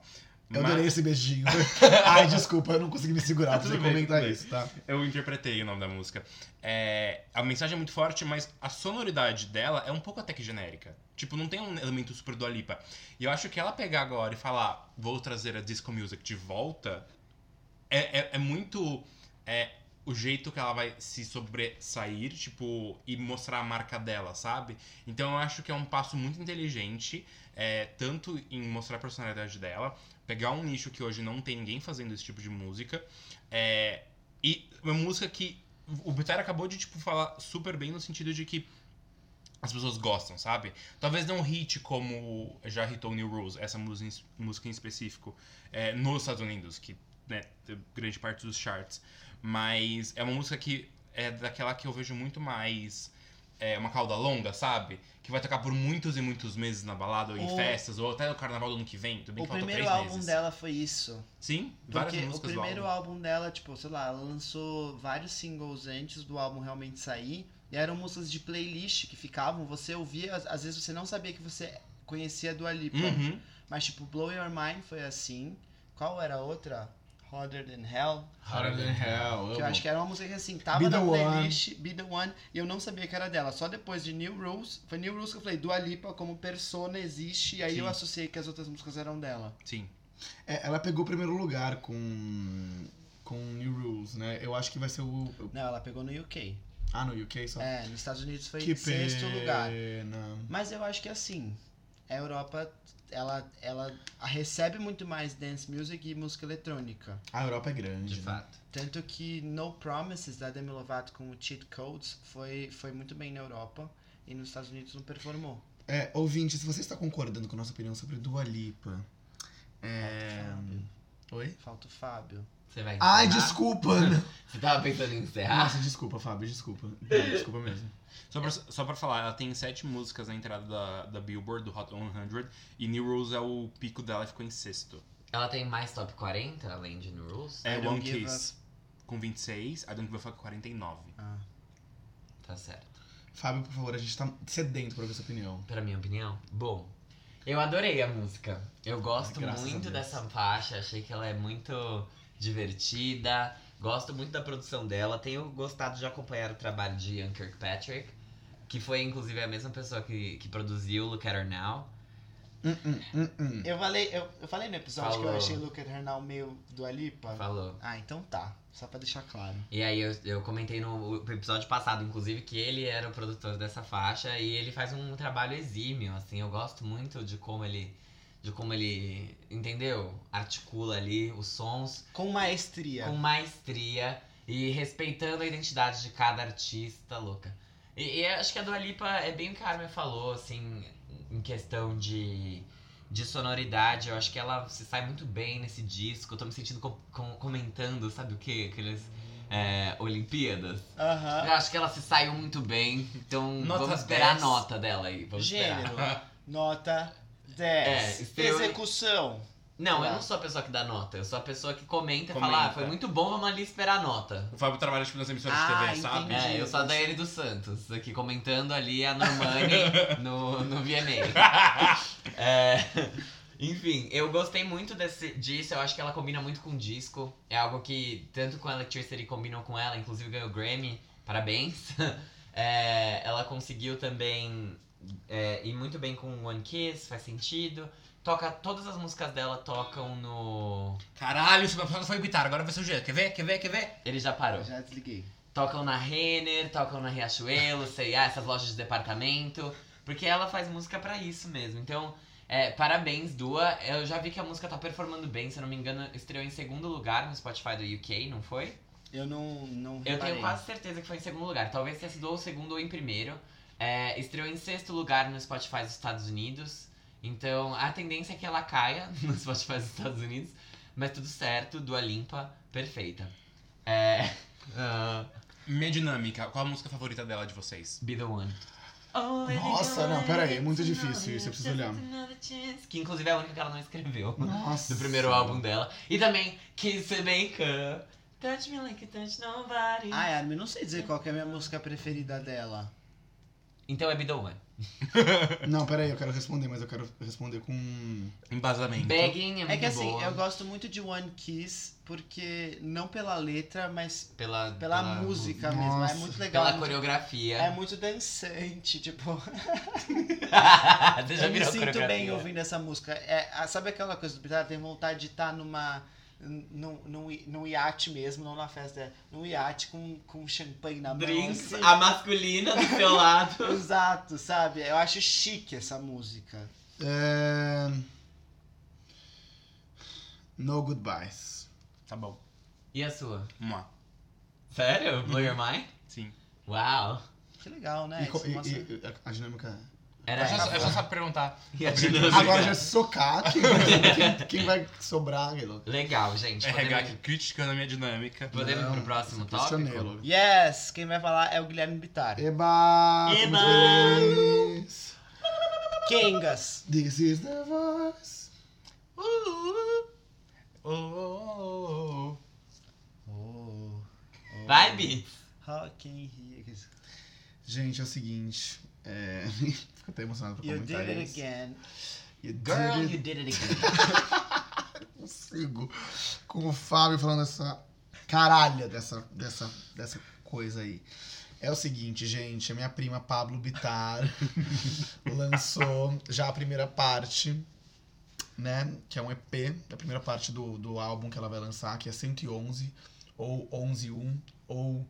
Eu Mas- adorei esse beijinho. Ai, desculpa, eu não consegui me segurar pra você comentar bem. isso, tá? Eu interpretei o nome da música. É, a mensagem é muito forte, mas a sonoridade dela é um pouco até que genérica. Tipo, não tem um elemento super do Alipa. E eu acho que ela pegar agora e falar, vou trazer a disco music de volta, é, é, é muito é, o jeito que ela vai se sobressair, tipo, e mostrar a marca dela, sabe? Então eu acho que é um passo muito inteligente, é, tanto em mostrar a personalidade dela, pegar um nicho que hoje não tem ninguém fazendo esse tipo de música, é, e uma música que o Bitar acabou de, tipo, falar super bem no sentido de que as pessoas gostam, sabe? Talvez não hit como já hitou New Rules, essa música em, específico, é, nos Estados Unidos, que né, grande parte dos charts. Mas é uma música que é daquela que eu vejo muito mais é, uma cauda longa, sabe? Que vai tocar por muitos e muitos meses na balada, ou em O- festas, ou até no carnaval do ano que vem. Tudo bem O que primeiro álbum meses. dela foi isso. Sim, várias Porque o músicas do primeiro álbum. álbum dela, tipo, sei lá, ela lançou vários singles antes do álbum realmente sair. E eram músicas de playlist que ficavam, você ouvia, às- vezes você não sabia que você conhecia do Alipa. Uhum. Mas tipo, Blow Your Mind foi assim. Qual era a outra? Hotter Than Hell. Hotter than hell. Que eu acho que era uma música que assim, tava Be na the One. playlist, Be The One, e eu não sabia que era dela. Só depois de New Rules, foi New Rules que eu falei, Dua Lipa como persona existe, e aí Sim. eu associei que as outras músicas eram dela. Sim. É, ela pegou o primeiro lugar com. com New Rules, né? Eu acho que vai ser o. o- Não, ela pegou no UK. Ah, no UK só. É, nos Estados Unidos foi que sexto pena. lugar. Mas eu acho que assim, a Europa, ela, ela recebe muito mais dance music e música eletrônica. A Europa é grande. De né? fato. Tanto que No Promises, da Demi Lovato com o Cheat Codes, foi, foi muito bem na Europa e nos Estados Unidos não performou. É, ouvinte, se você está concordando com a nossa opinião sobre Dua Lipa. É. Fábio. Oi? Falta o Fábio. Você vai Ai, encerrar? desculpa! Você tava pensando em encerrar? Nossa, desculpa, Fábio, desculpa. Não, Desculpa mesmo. Só pra, só pra falar, ela tem sete músicas na entrada da, da Billboard, do Hot 100, e New Rules é o pico dela e ficou em sexto. Ela tem mais top 40, além de New Rules? É I One Kiss com 26, I Don't Give a Fuck com 49. Ah. Tá certo. Fábio, por favor, a gente tá sedento pra ver sua opinião. Pra minha opinião, bom. Eu adorei a música. Eu gosto Ai, a muito dessa faixa, achei que ela é muito divertida. Gosto muito da produção dela. Tenho gostado de acompanhar o trabalho de Ian Kirkpatrick, que foi inclusive a mesma pessoa que, que produziu Look at Her Now. Hum, hum, hum. Eu falei, eu, eu falei no episódio que eu Falou. achei Look at Her Now meio do Alipa. Falou. Ah, então tá. Só pra deixar claro. E aí eu, eu comentei no episódio passado, inclusive, que ele era o produtor dessa faixa e ele faz um trabalho exímio, assim, eu gosto muito de como ele. De como ele, entendeu? Articula ali os sons Com maestria. com maestria e respeitando a identidade de cada artista louca. E, e acho que a Dua Lipa é bem o que a Armin falou, assim, em questão de, de sonoridade. Eu acho que ela se sai muito bem nesse disco. Eu tô me sentindo com- com- comentando, sabe o quê? Aqueles é, Olimpíadas. Aham. Eu acho que ela se saiu muito bem. Então Nota vamos esperar 10. a nota dela aí. Vamos esperar. Gênero. Nota 10. É, estreou- Execução. Não, eu Tá. não sou a pessoa que dá nota. Eu sou a pessoa que comenta, e fala, ah, foi muito bom, vamos ali esperar a nota. O Fábio trabalha tipo, nas emissoras Ah, de TV, sabe? entendi. É, eu sou a Daiane dos Santos, aqui comentando ali a Normani no, no VMA. É, enfim, eu gostei muito desse, disso, eu acho que ela combina muito com o disco. É algo que tanto com a Electricity combinam com ela, inclusive ganhou Grammy, parabéns. É, ela conseguiu também é, ir muito bem com One Kiss, faz sentido. Toca, todas as músicas dela tocam no. Caralho, esse episódio foi bitar, agora vai ser o jeito. Quer ver? Quer ver? Quer ver? Ele já parou. Já desliguei. Tocam na Renner, tocam na Riachuelo, sei lá, essas lojas de departamento. Porque ela faz música pra isso mesmo. Então, é, parabéns, Dua. Eu já vi que a música tá performando bem, se eu não me engano, estreou em segundo lugar no Spotify do UK, não foi? Eu não, não Eu tenho quase certeza que foi em segundo lugar. Talvez tenha sido ou segundo ou em primeiro. É, estreou em sexto lugar no Spotify dos Estados Unidos. Então, a tendência é que ela caia no Spotify dos Estados Unidos. Mas tudo certo, Dua Limpa, perfeita. É... ah, Minha dinâmica, qual a música favorita dela de vocês? Be the one. Nossa, não, pera aí, é muito difícil isso, eu preciso olhar. Que inclusive é a única que ela não escreveu. Nossa. Do primeiro álbum dela. E também Kiss Up. Touch me like touch nobody. Ai, Armin, não sei dizer qual que é a minha música preferida dela. Então é One. Não, peraí, eu quero responder, mas eu quero responder com. Embasamento. Begging é muito É que assim, boa. eu gosto muito de One Kiss, porque não pela letra, mas Pela, pela, música mesmo. Nossa. É muito legal. Pela é muito- coreografia. É muito dançante, tipo. Eu me sinto bem ouvindo essa música. É, sabe aquela coisa do Bitar? Tem vontade de estar numa. Num, num, num iate mesmo, não na festa, é num iate com, com champanhe na Drinks, mão. a masculina do seu lado. assim. Exato, sabe? Eu acho chique essa música. É... No Goodbyes. Tá bom. E a sua? Lá. Sério? Blow Your Mind? Sim. Uau. Que legal, né? E e- e- a dinâmica. Era Eu só, essa. eu só sabe perguntar. Agora já é socar, quem vai, quem, quem vai sobrar, louco. Legal, gente. Podemos, aqui criticando a minha dinâmica. podemos ir pro próximo tópico? Yes! Quem vai falar é o Guilherme Bittar. Eba! Eba! Kengas! This is the voice. Oh, oh, oh, Oh, Vai, Bi. Rock in Rio. Gente, é o seguinte. É... Até emocionado pra You comentar did it again. You did Girl, it you did it again. consigo com o Fábio falando essa caralha dessa, dessa, dessa coisa aí. É o seguinte, gente, a minha prima Pablo Bittar lançou já a primeira parte, né? Que é um EP, a primeira parte do, do álbum que ela vai lançar, que é 111, ou 11-1, ou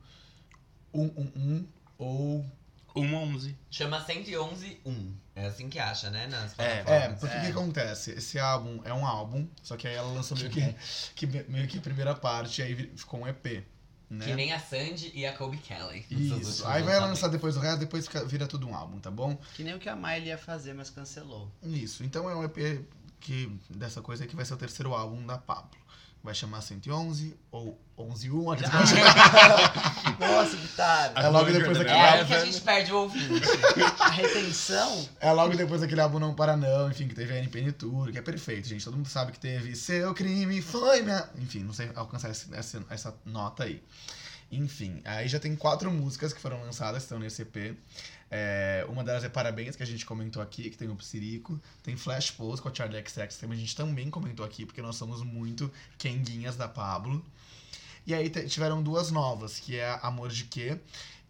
111, ou. Oh. 111. Chama 111 1. É assim que acha, né? Nas É, É, plataformas. porque o que É. acontece? Esse álbum é um álbum, só que aí ela lançou meio que, que meio que a primeira parte, aí ficou um EP. Né? Que nem a Sandy e a Kobe Kelly. Isso. Aí vai lançar depois o resto, depois fica- vira tudo um álbum, tá bom? Que nem o que a Miley ia fazer, mas cancelou. Isso. Então é um EP que, dessa coisa aí que vai ser o terceiro álbum da Pablo. Vai chamar 111 ou 111 aqui Nossa, Bittar! É logo depois daquele É álbum. que a gente perde o ouvinte. A retenção? É logo depois daquele álbum Não Para Não, enfim, que teve a NPN Tour, que é perfeito, gente. Todo mundo sabe que teve Seu Crime Foi Minha... Enfim, não sei alcançar esse- essa, essa nota aí. Enfim, aí já tem quatro músicas que foram lançadas, estão nesse EP. É, uma delas é Parabéns, que a gente comentou aqui, que tem o Psirico. Tem Flash Pose com a Charlie XX, que a gente também comentou aqui, porque nós somos muito quenguinhas da Pablo. E aí tiveram duas novas, que é Amor de Quê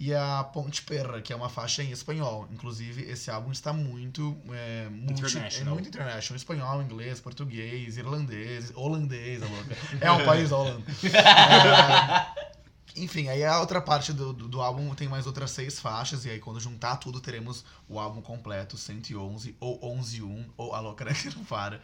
e a Ponte Perra, que é uma faixa em espanhol. Inclusive, esse álbum está muito... É, multi- International. É muito international. Espanhol, inglês, português, irlandês, holandês, louca. É o país da Holanda. É, enfim, aí a outra parte do, do, do álbum tem mais outras seis faixas, e aí quando juntar tudo, teremos o álbum completo, 111, ou 11-1, ou a louca que não para.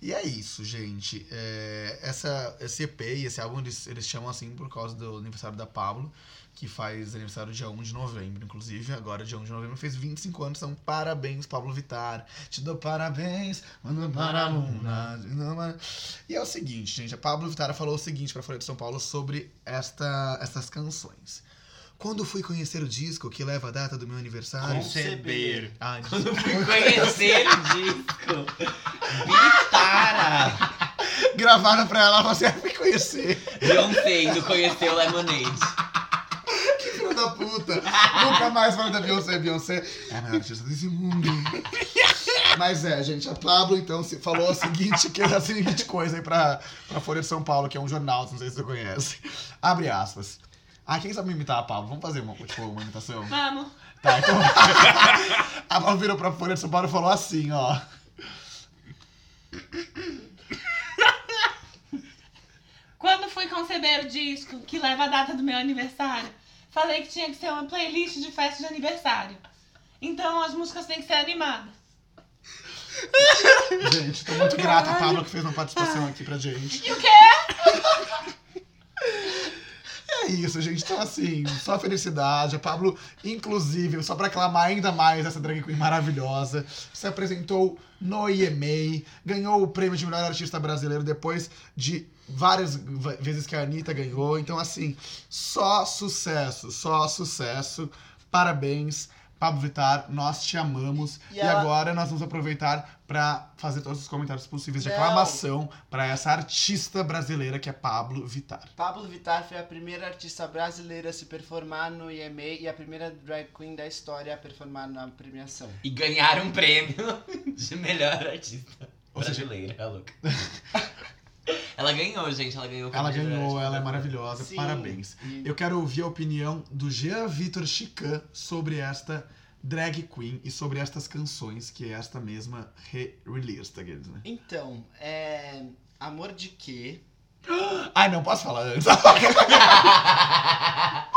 E é isso, gente. É, essa, esse EP e esse álbum, eles, eles chamam assim por causa do aniversário da Pablo, que faz aniversário dia 1 de novembro, inclusive. Agora, dia 1 de novembro, fez 25 anos, então parabéns, Pablo Vittar. Te dou parabéns, manda para a luna. te dou para- E é o seguinte, gente, a Pablo Vittar falou o seguinte pra Folha de São Paulo sobre esta, estas canções. Quando fui conhecer o disco que leva a data do meu aniversário. Conceber. Ah, Quando fui conhecer o disco. Vitara! gravaram pra ela, você vai conhecer. Beyoncé indo conhecer o Lemonade. Da puta. Nunca mais falei da Beyoncé. Beyoncé é a maior artista desse mundo. Mas é, gente, a Pablo então se- falou a seguinte, que é a seguinte coisa aí pra, pra Folha de São Paulo, que é um jornal, não sei se você conhece. Abre aspas. Ah, quem sabe imitar a Pablo? Vamos fazer uma, tipo, uma imitação? Vamos. Tá, então. a Pablo virou pra Folha de São Paulo e falou assim, ó. Quando fui conceber o disco que leva a data do meu aniversário, falei que tinha que ser uma playlist de festa de aniversário. Então as músicas têm que ser animadas. Gente, tô muito grata a Pablo que fez uma participação aqui pra gente. E o quê? É isso, gente. Então, assim, só felicidade. A Pablo, inclusive, só pra aclamar ainda mais essa drag queen maravilhosa, se apresentou no IMA, ganhou o prêmio de melhor artista brasileiro depois de várias vezes que a Anitta ganhou. Então, assim, só sucesso, só sucesso. Parabéns. Pablo Vittar, nós te amamos. E, E ela- agora nós vamos aproveitar pra fazer todos os comentários possíveis de Não. aclamação pra essa artista brasileira que é Pablo Vittar. Pablo Vittar foi a primeira artista brasileira a se performar no IMA e a primeira drag queen da história a performar na premiação. E ganhar um prêmio de melhor artista Ou seja- brasileira, é louca. ela ganhou, gente. Ela ganhou. o Ela ganhou, ela é maravilhosa. Sim. Parabéns. E- Eu quero ouvir a opinião do Jean Vitor Chican sobre esta drag queen e sobre estas canções que esta mesma re-released, aqueles, né? Então, é. Amor de quê? Ai, não posso falar antes.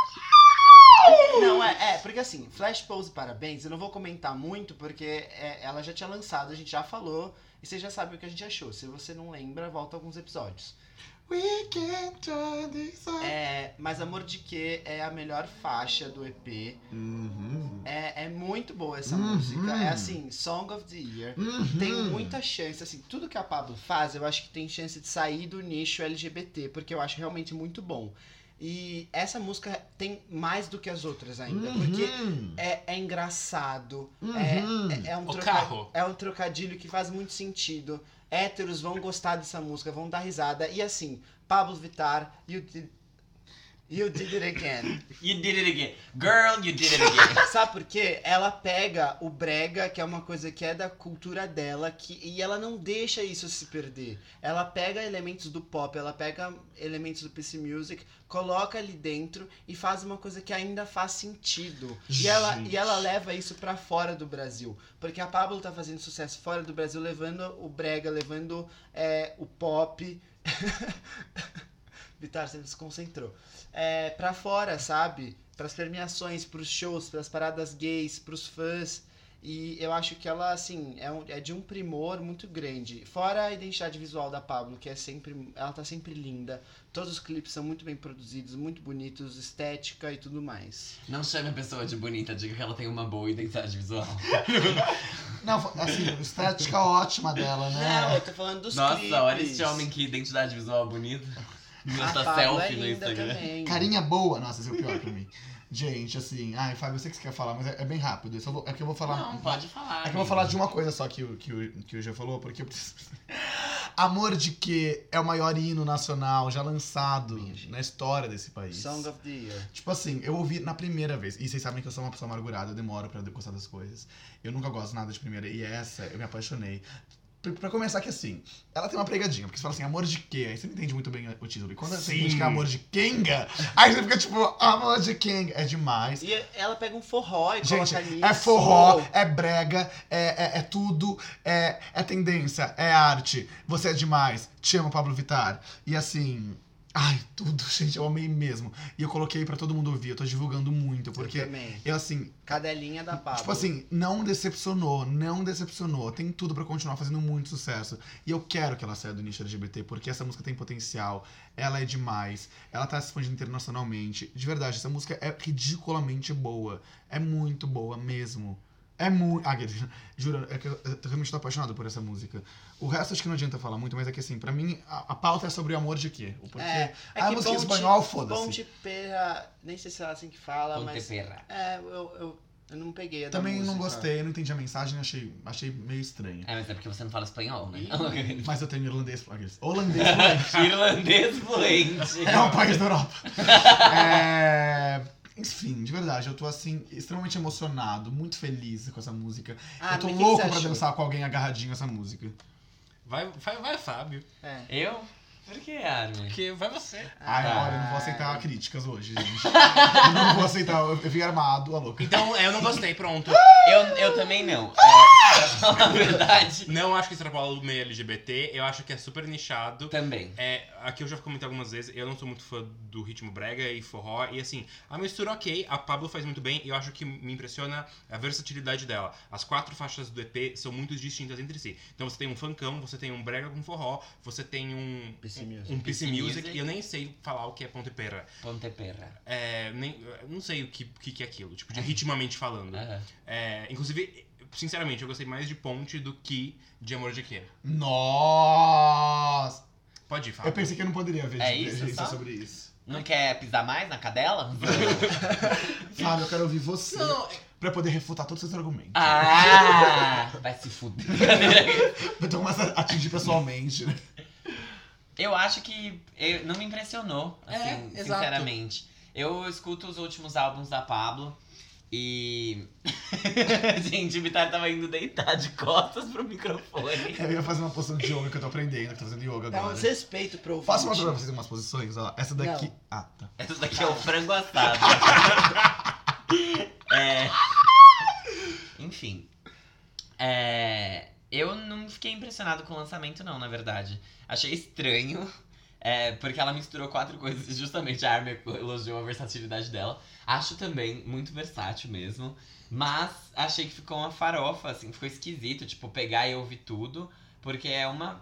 Não, é, é, porque assim, Flash Pose Parabéns, eu não vou comentar muito, porque é, ela já tinha lançado, a gente já falou, e você já sabe o que a gente achou. Se você não lembra, volta alguns episódios. We can turn this. É, mas Amor de Quê é a melhor faixa do EP. Uhum. É, é muito boa essa Uhum. música. É assim, Song of the Year. Uhum. Tem muita chance, assim, tudo que a Pablo faz, eu acho que tem chance de sair do nicho LGBT, porque eu acho realmente muito bom. E essa música tem mais do que as outras ainda, porque Uhum. é, é engraçado, Uhum. é, é, é um O troca- carro. é um trocadilho que faz muito sentido. Héteros vão gostar dessa música, vão dar risada. E assim, Pablo Vittar, you did, you did it again. You did it again. Girl, you did it again. Sabe por quê? Ela pega o brega, que é uma coisa que é da cultura dela, que, e ela não deixa isso se perder. Ela pega elementos do pop, ela pega elementos do PC Music, coloca ali dentro e faz uma coisa que ainda faz sentido. E ela, e ela leva isso pra fora do Brasil. Porque a Pablo tá fazendo sucesso fora do Brasil, levando o brega, levando é, o pop. Vitar, você se concentrou. É, pra fora, sabe? Pras premiações, pros shows, pras paradas gays, pros fãs. E eu acho que ela, assim, é, um- é de um primor muito grande. Fora a identidade visual da Pablo, que é sempre. Ela tá sempre linda. Todos os clipes são muito bem produzidos, muito bonitos, estética e tudo mais. Não chame a pessoa de bonita, diga que ela tem uma boa identidade visual. Não, assim, estética ótima dela, Não, né? eu tô falando dos Nossa, clipes. olha esse homem que identidade visual bonita. A Nessa Pablo é selfie no Instagram. também. Carinha boa, nossa, esse é o pior pra mim. Gente, assim, ai, Fábio, eu sei que você quer falar, mas é, é bem rápido. Vou- é que eu vou falar. Não, pode falar. É que eu vou falar de uma coisa só que o, que o, que o G falou, porque eu preciso. Amor de que é o maior hino nacional já lançado na história desse país. Song of the Year. Tipo assim, eu ouvi na primeira vez. E vocês sabem que eu sou uma pessoa amargurada, eu demoro pra gostar das coisas. Eu nunca gosto nada de primeira. E essa, eu me apaixonei. Pra- começar que assim, ela tem uma pregadinha, porque você fala assim, amor de quê? Aí você não entende muito bem o título. E quando você Sim. entende que é amor de Kenga, aí você fica tipo, amor de Kenga. É demais. E ela pega um forró e Gente, coloca nisso. é forró, é brega, é, é, é tudo, é, é tendência, é arte. Você é demais. Te amo, Pablo Vittar. E assim. Ai, tudo, gente, eu amei mesmo. E eu coloquei pra todo mundo ouvir, eu tô divulgando muito, Eu porque também. eu assim, Cadelinha da Pablo. Tipo assim, não decepcionou, não decepcionou. Tem tudo pra continuar fazendo muito sucesso. E eu quero que ela saia do nicho LGBT, porque essa música tem potencial, ela é demais, ela tá se expandindo internacionalmente. De verdade, essa música é ridiculamente boa. É muito boa mesmo. É muito. Ah, juro, é que eu, eu realmente tô apaixonado por essa música. O resto acho que não adianta falar muito, mas é que assim, pra mim, a, a pauta é sobre o amor de quê? O porquê. É, é a que música em espanhol, foda-se. Ponte Perra, nem sei se é assim que fala, Ponte mas. Perra. É, eu, eu, eu não peguei a da Também não música. gostei, não entendi a mensagem, achei, achei meio estranha. É, mas é porque você não fala espanhol, né? Mas eu tenho irlandês. aqueles- Holandês fluente. Irlandês fluente. É um país da Europa. É, Enfim, de verdade, eu tô assim, extremamente emocionado, muito feliz com essa música. Ah, eu tô louco pra achou? dançar com alguém agarradinho essa música. Vai, vai, vai, Fábio. É. Eu? Por que, Armin? Porque vai você. Ai, Ah. olha, eu não vou aceitar críticas hoje, gente. Eu não vou aceitar, eu, vim armado, a louca. Então, eu não gostei, pronto. Eu, eu também não. É, pra falar a verdade. Não acho que extrapola o meio LGBT, eu acho que é super nichado. Também. É, aqui eu já comentei algumas vezes, eu não sou muito fã do ritmo brega e forró, e assim, a mistura ok, a Pablo faz muito bem, e eu acho que me impressiona a versatilidade dela. As quatro faixas do EP são muito distintas entre si. Então você tem um funkão, você tem um brega com forró, você tem um PC Music. um PC PC music, music. e eu nem sei falar o que é ponte perra. Ponte Perra. É, nem, não sei o que, que que é aquilo, tipo, de ritmamente falando. Aham. É, inclusive, sinceramente, eu gostei mais de ponte do que de amor de quê. Nossa! Pode ir, Fábio. Eu pensei que eu não poderia ver É isso, só? sobre isso. Não quer pisar mais na cadela? Fábio, eu quero ouvir você. Não, pra poder refutar todos os seus argumentos. Ah! Vai se fuder. Então começa a atingir pessoalmente, né? Eu acho que eu- não me impressionou, É, assim, exato. sinceramente. Eu escuto os últimos álbuns da Pablo e. Gente, o Vitar tava indo deitar de costas pro microfone. Eu ia fazer uma posição de yoga que eu tô aprendendo, que eu tô fazendo yoga Dá um agora. desrespeito pro ouvinte. Faço uma pra vocês umas posições, ó. Essa daqui. Não. Ah, tá. Essa daqui é o frango assado. é. Enfim. É, Eu não fiquei impressionado com o lançamento, não, na verdade. Achei estranho. é, porque ela misturou quatro coisas. Justamente a Armin elogiou a versatilidade dela. Acho também muito versátil mesmo. Mas achei que ficou uma farofa, assim, ficou esquisito, tipo, pegar e ouvir tudo. Porque é uma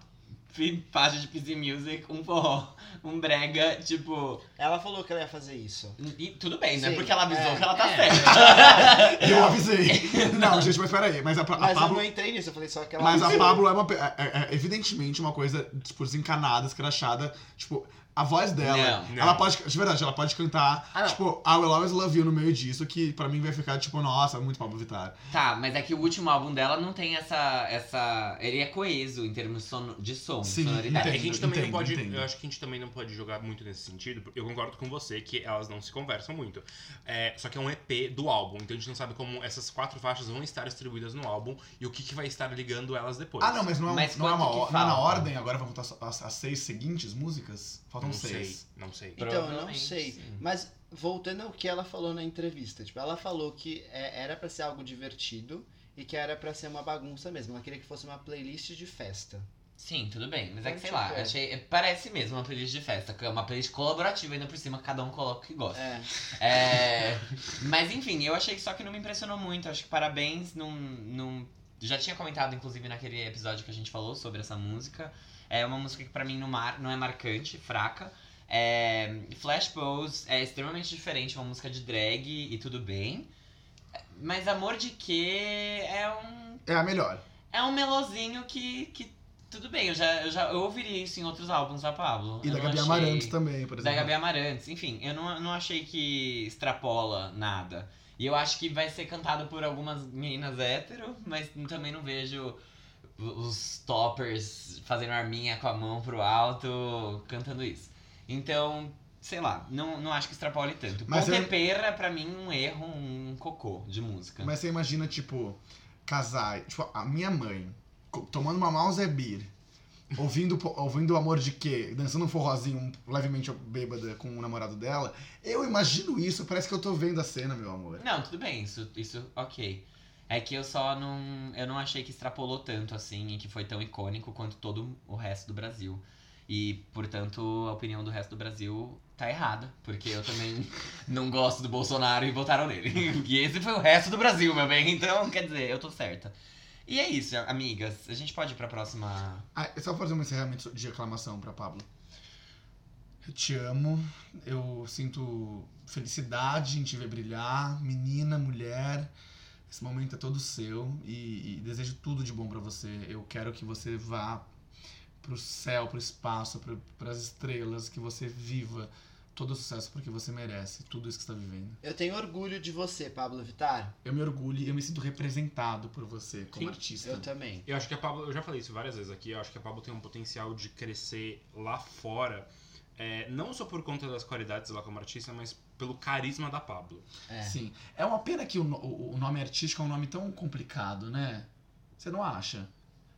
faixa de PC Music, um forró, um brega, tipo. Ela falou que ela ia fazer isso. E tudo bem, não é Sim, porque ela avisou é, que ela tá é. certa. Eu avisei. Não, gente, mas peraí. Mas a, a Mas eu Pablo. não entrei nisso, eu falei só que ela Mas a avisou. Pablo é uma. É, é- é evidentemente uma coisa, tipo, desencanada, escrachada. Tipo, a voz dela. Não, ela pode. De verdade, ela pode cantar, Ah, não. tipo, I Will Always Love You no meio disso, que pra mim vai ficar, tipo, nossa, muito Pablo Vittar. Tá, mas é que o último álbum dela não tem essa. essa ele é coeso em termos sono- de som, Sim, sonoridade. É que a gente também entendo, não pode. entendo. Eu acho que a gente também não pode jogar muito nesse sentido. porque Eu concordo com você que elas não se conversam muito. É, só que é um EP do álbum, então a gente não sabe como essas quatro faixas vão estar distribuídas no álbum e o que, que vai estar ligando elas depois. Ah, não, mas não é, Mas não é, uma, não é na falta? ordem, agora vamos botar as, as seis seguintes músicas? Faltam não seis. sei, não sei. Então, eu não sei. sim. Mas voltando ao que ela falou na entrevista, tipo, ela falou que é- era pra ser algo divertido e que era pra ser uma bagunça mesmo. Ela queria que fosse uma playlist de festa. Sim, tudo bem. Mas é que sei Então, lá, tipo, achei. Parece mesmo uma playlist de festa, que é uma playlist colaborativa ainda por cima, cada um coloca o que gosta. É. É, mas enfim, eu achei só que não me impressionou muito. Acho que parabéns não, não. Já tinha comentado, inclusive, naquele episódio que a gente falou sobre essa música. É uma música que pra mim não, mar, não é marcante, fraca. É, Flash Pose é extremamente diferente, uma música de drag e tudo bem. Mas Amor de Que é um. É a melhor. É um melozinho que. que tudo bem, eu já, eu já eu ouviria isso em outros álbuns da Pablo. E Eu da Gabi achei- Amarantos também, por da exemplo. Gabi Amarantes. Enfim, eu não, não achei que extrapola nada. E eu acho que vai ser cantado por algumas meninas hétero, mas também não vejo os toppers fazendo arminha com a mão pro alto cantando isso. Então, sei lá, não, não acho que extrapole tanto. Mas Ponte eu- Perra, pra mim, um erro, um cocô de música. Mas você imagina, tipo, casar. Tipo, a minha mãe tomando uma mouse beer, ouvindo, ouvindo o amor de quê? Dançando um forrozinho levemente bêbada com o namorado dela. Eu imagino isso, parece que eu tô vendo a cena, meu amor. Não, tudo bem, isso, isso ok. É que eu só não. Eu não achei que extrapolou tanto assim e que foi tão icônico quanto todo o resto do Brasil. E, portanto, a opinião do resto do Brasil tá errada. Porque eu também não gosto do Bolsonaro e votaram nele. E esse foi o resto do Brasil, meu bem. Então, quer dizer, eu tô certa. E é isso, amigas. A gente pode ir pra próxima. Ah, é só fazer um encerramento de aclamação pra Pablo. Eu te amo, eu sinto felicidade em te ver brilhar, menina, mulher. Esse momento é todo seu e, e desejo tudo de bom pra você. Eu quero que você vá pro céu, pro espaço, pro, pras estrelas, que você viva todo o sucesso porque você merece tudo isso que está vivendo. Eu tenho orgulho de você, Pablo Vittar. Eu me orgulho e eu me sinto representado por você como Sim, artista. Eu também. Eu acho que a Pablo, eu já falei isso várias vezes aqui, eu acho que a Pablo tem um potencial de crescer lá fora, é, não só por conta das qualidades dela como artista, mas pelo carisma da Pablo. É. Sim. É uma pena que o, o, o nome artístico é um nome tão complicado, né? Você não acha?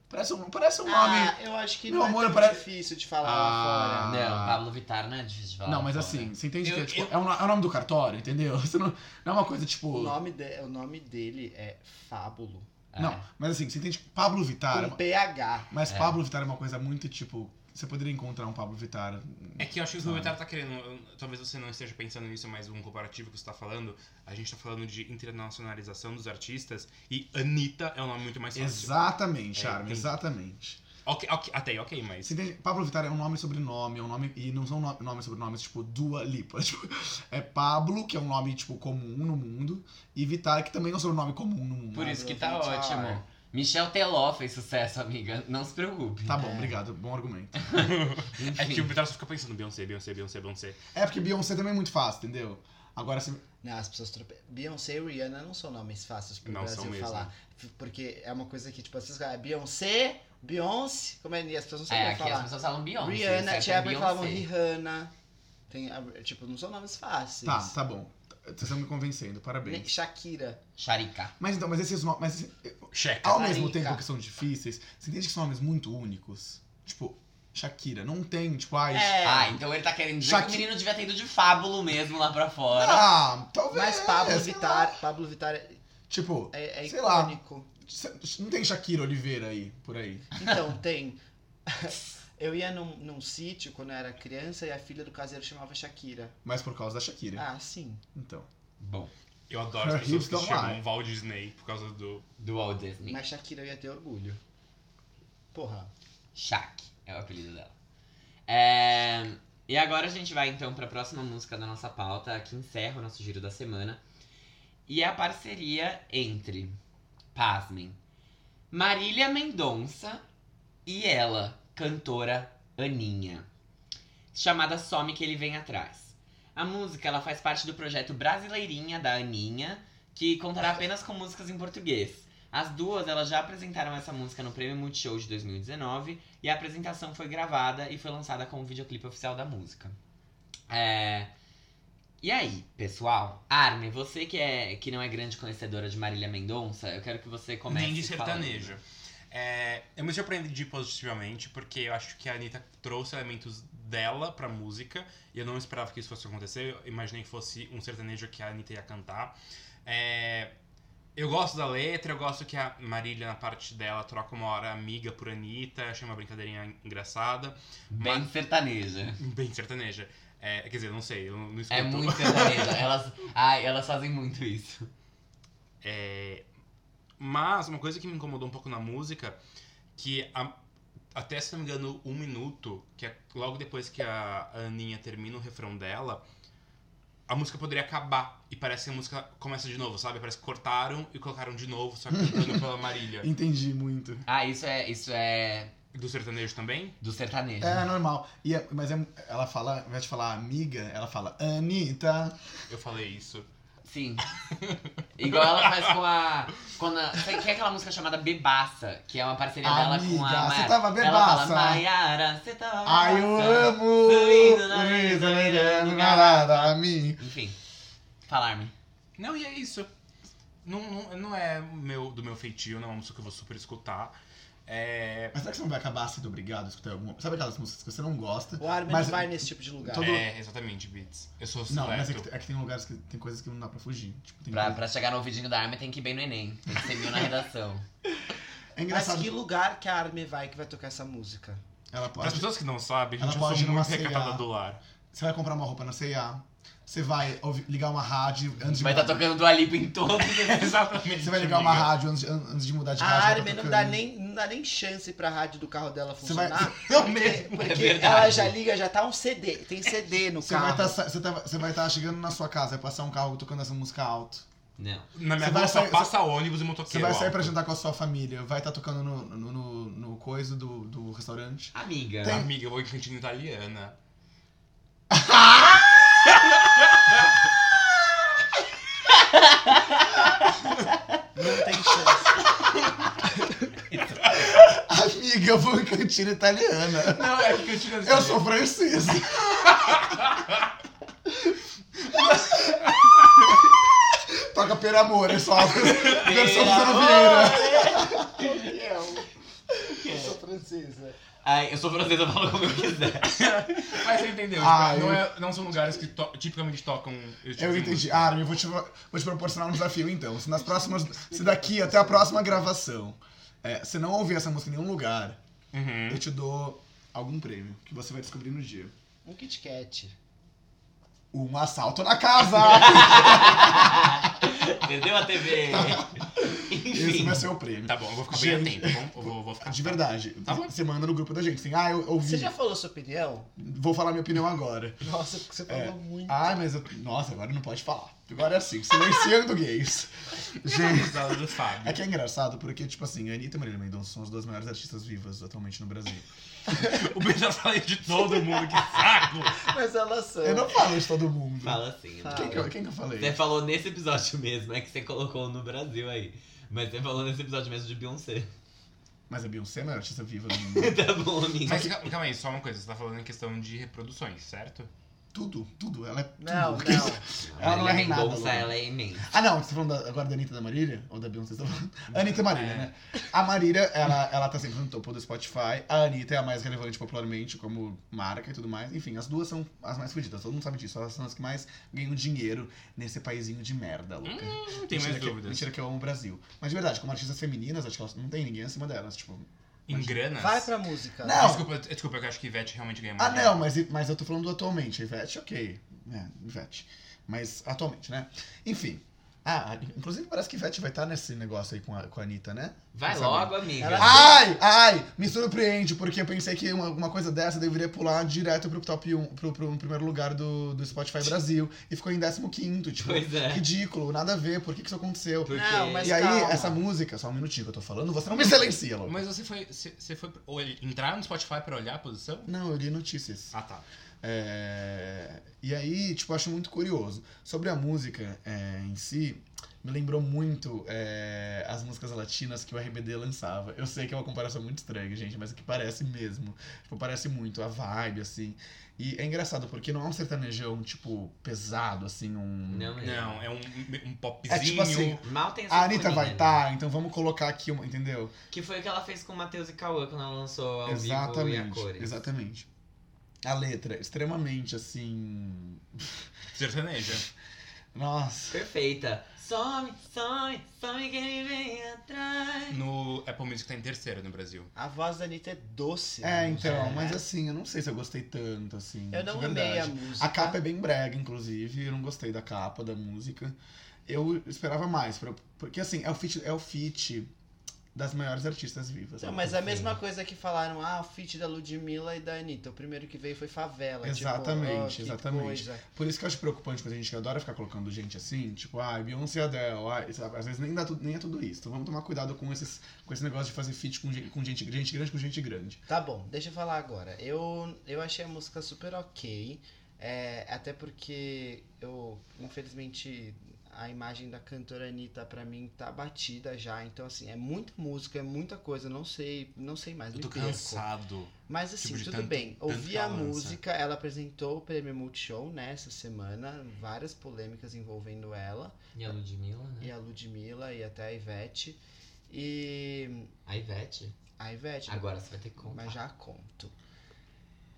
Parece um, parece um nome. Ah, eu acho que Meu não amor, é tão parece- difícil de falar Ah. lá fora. Não, Pablo Vittar não é difícil de falar. não, mas fora. assim, você entende Eu- que é, tipo, eu- é, o, no- é o nome do cartório, entendeu? Você não, não é uma coisa tipo. O, nome de- o nome dele é Fábulo. É. Não, mas assim, você entende que Pablo Vittar. é uma- PH. Mas É. Pablo Vittar é uma coisa muito tipo. Você poderia encontrar um Pablo Vittar. É que eu acho que o Sabe. Vitar tá querendo. Talvez você não esteja pensando nisso, mas um comparativo que você tá falando, a gente tá falando de internacionalização dos artistas e Anitta é um nome muito mais fácil. Exatamente, É, Charme, entendi. exatamente. Ok, ok, até aí, ok, mas. Você entende? Pablo Vittar é um nome e sobrenome, é um nome. E não são no- nomes e sobrenomes tipo Dua Lipa. Tipo, é Pablo, que é um nome tipo comum no mundo, e Vittar, que também é um sobrenome comum no mundo. Por isso que tá Pablo Vittar. ótimo. Michel Teló fez sucesso, amiga. Não se preocupe. Tá bom, obrigado. Bom argumento. É que o Vitar só fica pensando Beyoncé, Beyoncé, Beyoncé, Beyoncé. É porque Beyoncé também é muito fácil, entendeu? Agora, se... Não, as pessoas trope... Beyoncé e Rihanna não são nomes fáceis pro Não Brasil falar. F- Porque é uma coisa que, tipo, as pessoas falam, é Beyoncé, Beyoncé, como é? E as pessoas não É, sabiam aqui as falar. pessoas falam Beyoncé. Rihanna, É que falavam. Rihanna. Tem, tipo, não são nomes fáceis. tá, tá bom. Vocês estão me convencendo, parabéns. Shakira. Sharika. Mas então, mas esses nomes. Mas, Checa. ao mesmo tempo que são difíceis, você entende que são nomes muito únicos? Tipo, Shakira, não tem, tipo, ai. É. Ah, então ele tá querendo dizer Shaki- que o menino devia ter ido de fábulo mesmo lá pra fora. Ah, talvez. Mas Pablo sei Vittar, lá. Pablo Vittar é, Tipo, é Sei lá. icônico. cê- não tem Shakira Oliveira aí, por aí. Então, tem. Eu ia num, num sítio quando eu era criança e a filha do caseiro chamava Shakira. Mas por causa da Shakira. Ah, sim. Então. Bom, Eu adoro as pessoas que chamam. Walt Disney por causa do. do Walt Disney. Mas Shakira eu ia ter orgulho. Porra. Shaq é o apelido dela. É, E agora a gente vai então pra próxima música da nossa pauta, que encerra o nosso giro da semana. E é a parceria entre, pasmem, Marília Mendonça e ela, cantora Aninha. Chamada Some Que Ele Vem Atrás. A música ela faz parte do projeto Brasileirinha da Aninha, que contará apenas com músicas em português. As duas elas já apresentaram essa música no Prêmio Multishow de 2019 e a apresentação foi gravada e foi lançada como videoclipe oficial da música. É... E aí, pessoal? Armin, você que, é, que não é grande conhecedora de Marília Mendonça, eu quero que você comece Nem de falando. É, eu me surpreendi positivamente, porque eu acho que a Anitta trouxe elementos dela pra música, e eu não esperava que isso fosse acontecer, eu imaginei que fosse um sertanejo que a Anitta ia cantar. É, eu gosto da letra, eu gosto que a Marília, na parte dela, troca uma hora amiga por Anitta, achei uma brincadeirinha engraçada, Bem sertaneja. bem sertaneja. É, quer dizer, não sei, eu não escuto. É muito sertaneja. Elas, ai, elas fazem muito isso. É, Mas uma coisa que me incomodou um pouco na música, que a- até se não me engano, um minuto, que é logo depois que a Aninha termina o refrão dela, a música poderia acabar. E parece que a música começa de novo, sabe? Parece que cortaram e colocaram de novo, só que cantando pela Marília. Entendi muito. Ah, isso é, isso é Do sertanejo também? do sertanejo. É normal. E é- mas é- ela fala, ao invés de falar amiga, ela fala Anitta. Eu falei isso. Sim. Igual ela faz com a. Quando a tem tem aquela música chamada Bebaça, que é uma parceria dela com a. Você tava Ela fala, bebaça. Maiara, você tava. Ai, eu bebaça." amo! Suído na Luísa mesa, Miranda, mirando nada a mim. Enfim. Falar-me. Não, e é isso. Não, não, não é meu, do meu feitio, não é uma música que eu vou super escutar. É, Mas será que você não vai acabar sendo obrigado a escutar alguma? Sabe aquelas músicas que você não gosta? O Armin Mas- não vai nesse tipo de lugar. Todo- é exatamente, Beats. Eu sou Não, mas é que, é que tem lugares que tem coisas que não dá pra fugir. Tipo, tem Pra, coisa- pra chegar no ouvidinho da arma tem que ir bem no Enem. Tem que ser mil na redação. É Mas engraçado. que lugar que a Armin vai que vai tocar essa música? Ela Para as pode. pessoas que não sabem, Ela gente, eu pode ir numa recatada C&A. do lar. Você vai comprar uma roupa na C&A. Você vai ouvir- ligar uma rádio antes de Vai estar tocando do Alipo em todos. Exatamente. Você vai ligar uma rádio antes, an- antes de mudar de A rádio. vai tá Armin não tocando. dá, nem, não dá nem chance pra rádio do carro dela Você vai- funcionar. Não porque mesmo. porque É ela já liga, já tá um CD. Tem CD no Você vai carro. estar você tá, você vai tá chegando na sua casa, vai passar um carro tocando essa música alto. Não. Na minha Você rua vai só passa ônibus e Você motoqueiro. vai sair pra jantar com a sua família, vai estar tocando no, no, no, no coisa do, do restaurante. Amiga. Tem- Amiga, eu vou em cantina italiana. Não tem chance. Amiga, eu vou em cantina italiana. Não, é cantina Eu sou francesa. Toca Per Amor, é só a versão Vieira. Eu sou francesa. Ai, eu sou francesa, falo como eu quiser. Mas você entendeu? Ah, tipo, não, eu- é- não são lugares que to- tipicamente tocam esse tipo Eu de entendi. música. Ah, eu vou te, vou te proporcionar um desafio então. Se nas próximas. Se daqui até a próxima gravação é, você não ouvir essa música em nenhum lugar, Uhum. eu te dou algum prêmio que você vai descobrir no dia. Um Kit Kat. Um assalto na casa! Perdeu a TV. Esse Enfim. vai ser o prêmio. Tá bom, eu vou ficar bem Gente. atento. Vamos- Eu vou, vou ficar. De verdade. Tá bom. Você manda no grupo da gente. Assim, ah, eu ouvi. Você já falou sua opinião? Vou falar minha opinião agora. Nossa, porque você falou É. muito. Ai, mas eu... Nossa, agora não pode falar. Agora é assim, silenciando gays. Gente, do Fábio. é que é engraçado porque, tipo assim, a Anitta e Marília Mendonça são as duas maiores artistas vivas atualmente no Brasil. O Ben já falei de todo mundo, que saco! Mas elas são. Eu não falo de todo mundo. Fala assim. Fala. Quem que, eu, quem que eu falei? Você falou nesse episódio mesmo, é que você colocou no Brasil aí. Mas você falou nesse episódio mesmo de Beyoncé. Mas a Beyoncé é a maior artista viva do mundo. tá bom, amigo. Mas calma calma aí, só uma coisa. Você tá falando em questão de reproduções, certo? Tudo, tudo. Ela é tudo. Não, não. Ela não é Marília nada, ela é imensa. Ah, não, você tá falando da- agora da Anitta da Marília? Ou da Beyoncé? Você tá falando? Anitta e Marília, É. né? A Marília, ela, ela tá sempre no topo do Spotify. A Anitta é a mais relevante popularmente como marca e tudo mais. Enfim, as duas são as mais fodidas. Todo mundo sabe disso. Elas são as que mais ganham dinheiro nesse paizinho de merda, louca. Hum, não tem mais mentira que, dúvidas. Mentira que eu amo o Brasil. Mas de verdade, como artistas femininas, acho que elas não tem ninguém acima delas. Tipo, Em granas? Vai pra música. Não. Desculpa, desculpa, eu acho que Ivete realmente ganha Ah, mais. não, mas, mas eu tô falando do atualmente. Ivete, ok. É, Ivete. Mas atualmente, né? Enfim. Ah, inclusive parece que Ivete vai estar nesse negócio aí com a, com a Anitta, né? Vai Não sabe. logo, amiga. Ela- Ai, ai, me surpreende, porque eu pensei que uma, uma coisa dessa deveria pular direto pro top 1, pro, pro primeiro lugar do, do Spotify Brasil. E ficou em 15, tipo, Pois é. ridículo, nada a ver, por que, que isso aconteceu? Porque... Não, mas e aí, calma. essa música, só um minutinho que eu tô falando, você não me silencia, Lô. Mas você foi. Você foi ou ele- entrar no Spotify pra olhar a posição? Não, eu li notícias. Ah, tá. É, E aí, tipo, eu acho muito curioso. Sobre a música é, em si, me lembrou muito é, as músicas latinas que o RBD lançava. Eu sei que é uma comparação muito estranha, gente, mas é que parece mesmo. Tipo, parece muito a vibe, assim. E é engraçado, porque não é um sertanejão, tipo, pesado, assim, um... Não, mesmo. Não, é um, um popzinho. É tipo assim, Mal tem a Anitta vai né? estar, então vamos colocar aqui, uma, entendeu? Que foi o que ela fez com o Matheus e Cauã quando ela lançou ao vivo e a Exatamente, cores. exatamente. A letra, extremamente, assim... Sertaneja. Nossa... Perfeita. Some, some, some quem vem atrás. No Apple Music tá em terceiro no Brasil. A voz da Anitta é doce. É, né? então, É. mas assim, eu não sei se eu gostei tanto, assim. Eu não amei a música. A capa é bem brega, inclusive, eu não gostei da capa da música. Eu esperava mais, pra- porque assim, é o feat, é o feat das maiores artistas vivas. Não, mas a mesma coisa que falaram, ah, o feat da Ludmilla e da Anitta. O primeiro que veio foi Favela. Exatamente, tipo, oh, exatamente. coisa. Por isso que eu acho preocupante quando a gente adora ficar colocando gente assim, tipo, ah, Beyoncé e Adele, sabe? às vezes nem, dá tudo, nem é tudo isso. Então vamos tomar cuidado com, esses, com esse negócio de fazer feat com, gente- com gente, gente grande com gente grande. Tá bom, deixa eu falar agora. Eu, eu achei a música super ok. é, até porque eu, infelizmente, a imagem da cantora Anitta pra mim tá batida já. Então, assim, é muita música, é muita coisa. Não sei, não sei mais. Eu tô perco. cansado. Mas assim, Tipo, tudo tanto- bem. Ouvi a música, ela apresentou o prêmio Multishow nessa semana, várias polêmicas envolvendo ela, E a Ludmilla, né? e a Ludmilla e até a Ivete. E A Ivete. a Ivete, Agora você vai ter que contar. mas já conto.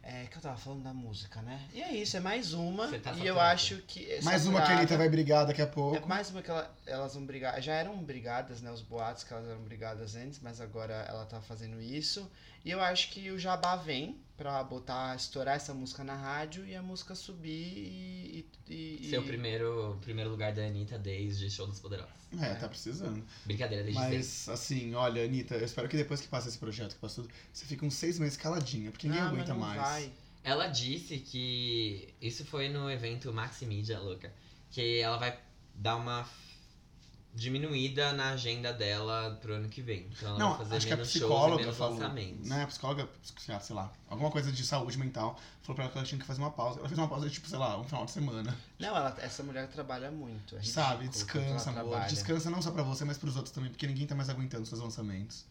É que eu tava falando da música, né? E é isso, é mais uma. Você tá e eu acho que. é Mais uma que a. Anitta vai brigar daqui a É pouco. mais uma que ela- elas vão brigar. Já eram brigadas, né? Os boatos que elas eram brigadas antes, mas agora ela tá fazendo isso. E eu acho que o Jabá vem pra botar, estourar essa música na rádio e a música subir e. e, e- Seu primeiro, primeiro lugar da Anitta desde Show dos Poderosos. É, tá precisando. Brincadeira, desde. Mas, assim, olha, Anitta, eu espero que depois que passa esse projeto, que passou, você fique uns seis meses caladinha, porque ninguém Ah, mas aguenta não mais. vai. Ela disse que. Isso foi no evento Maximídia, louca. Que ela vai dar uma diminuída na agenda dela pro ano que vem. Então ela Não, vai fazer acho que a menos shows e psicóloga falou. lançamentos. Né, a psicóloga, sei lá, alguma coisa de saúde mental, falou pra ela que ela tinha que fazer uma pausa. Ela fez uma pausa de, tipo, sei lá, um final de semana. Não, ela, essa mulher trabalha muito. É sabe? ridículo Descansa, amor. trabalha. Descansa não só pra você, mas pros outros também, porque ninguém tá mais aguentando seus lançamentos.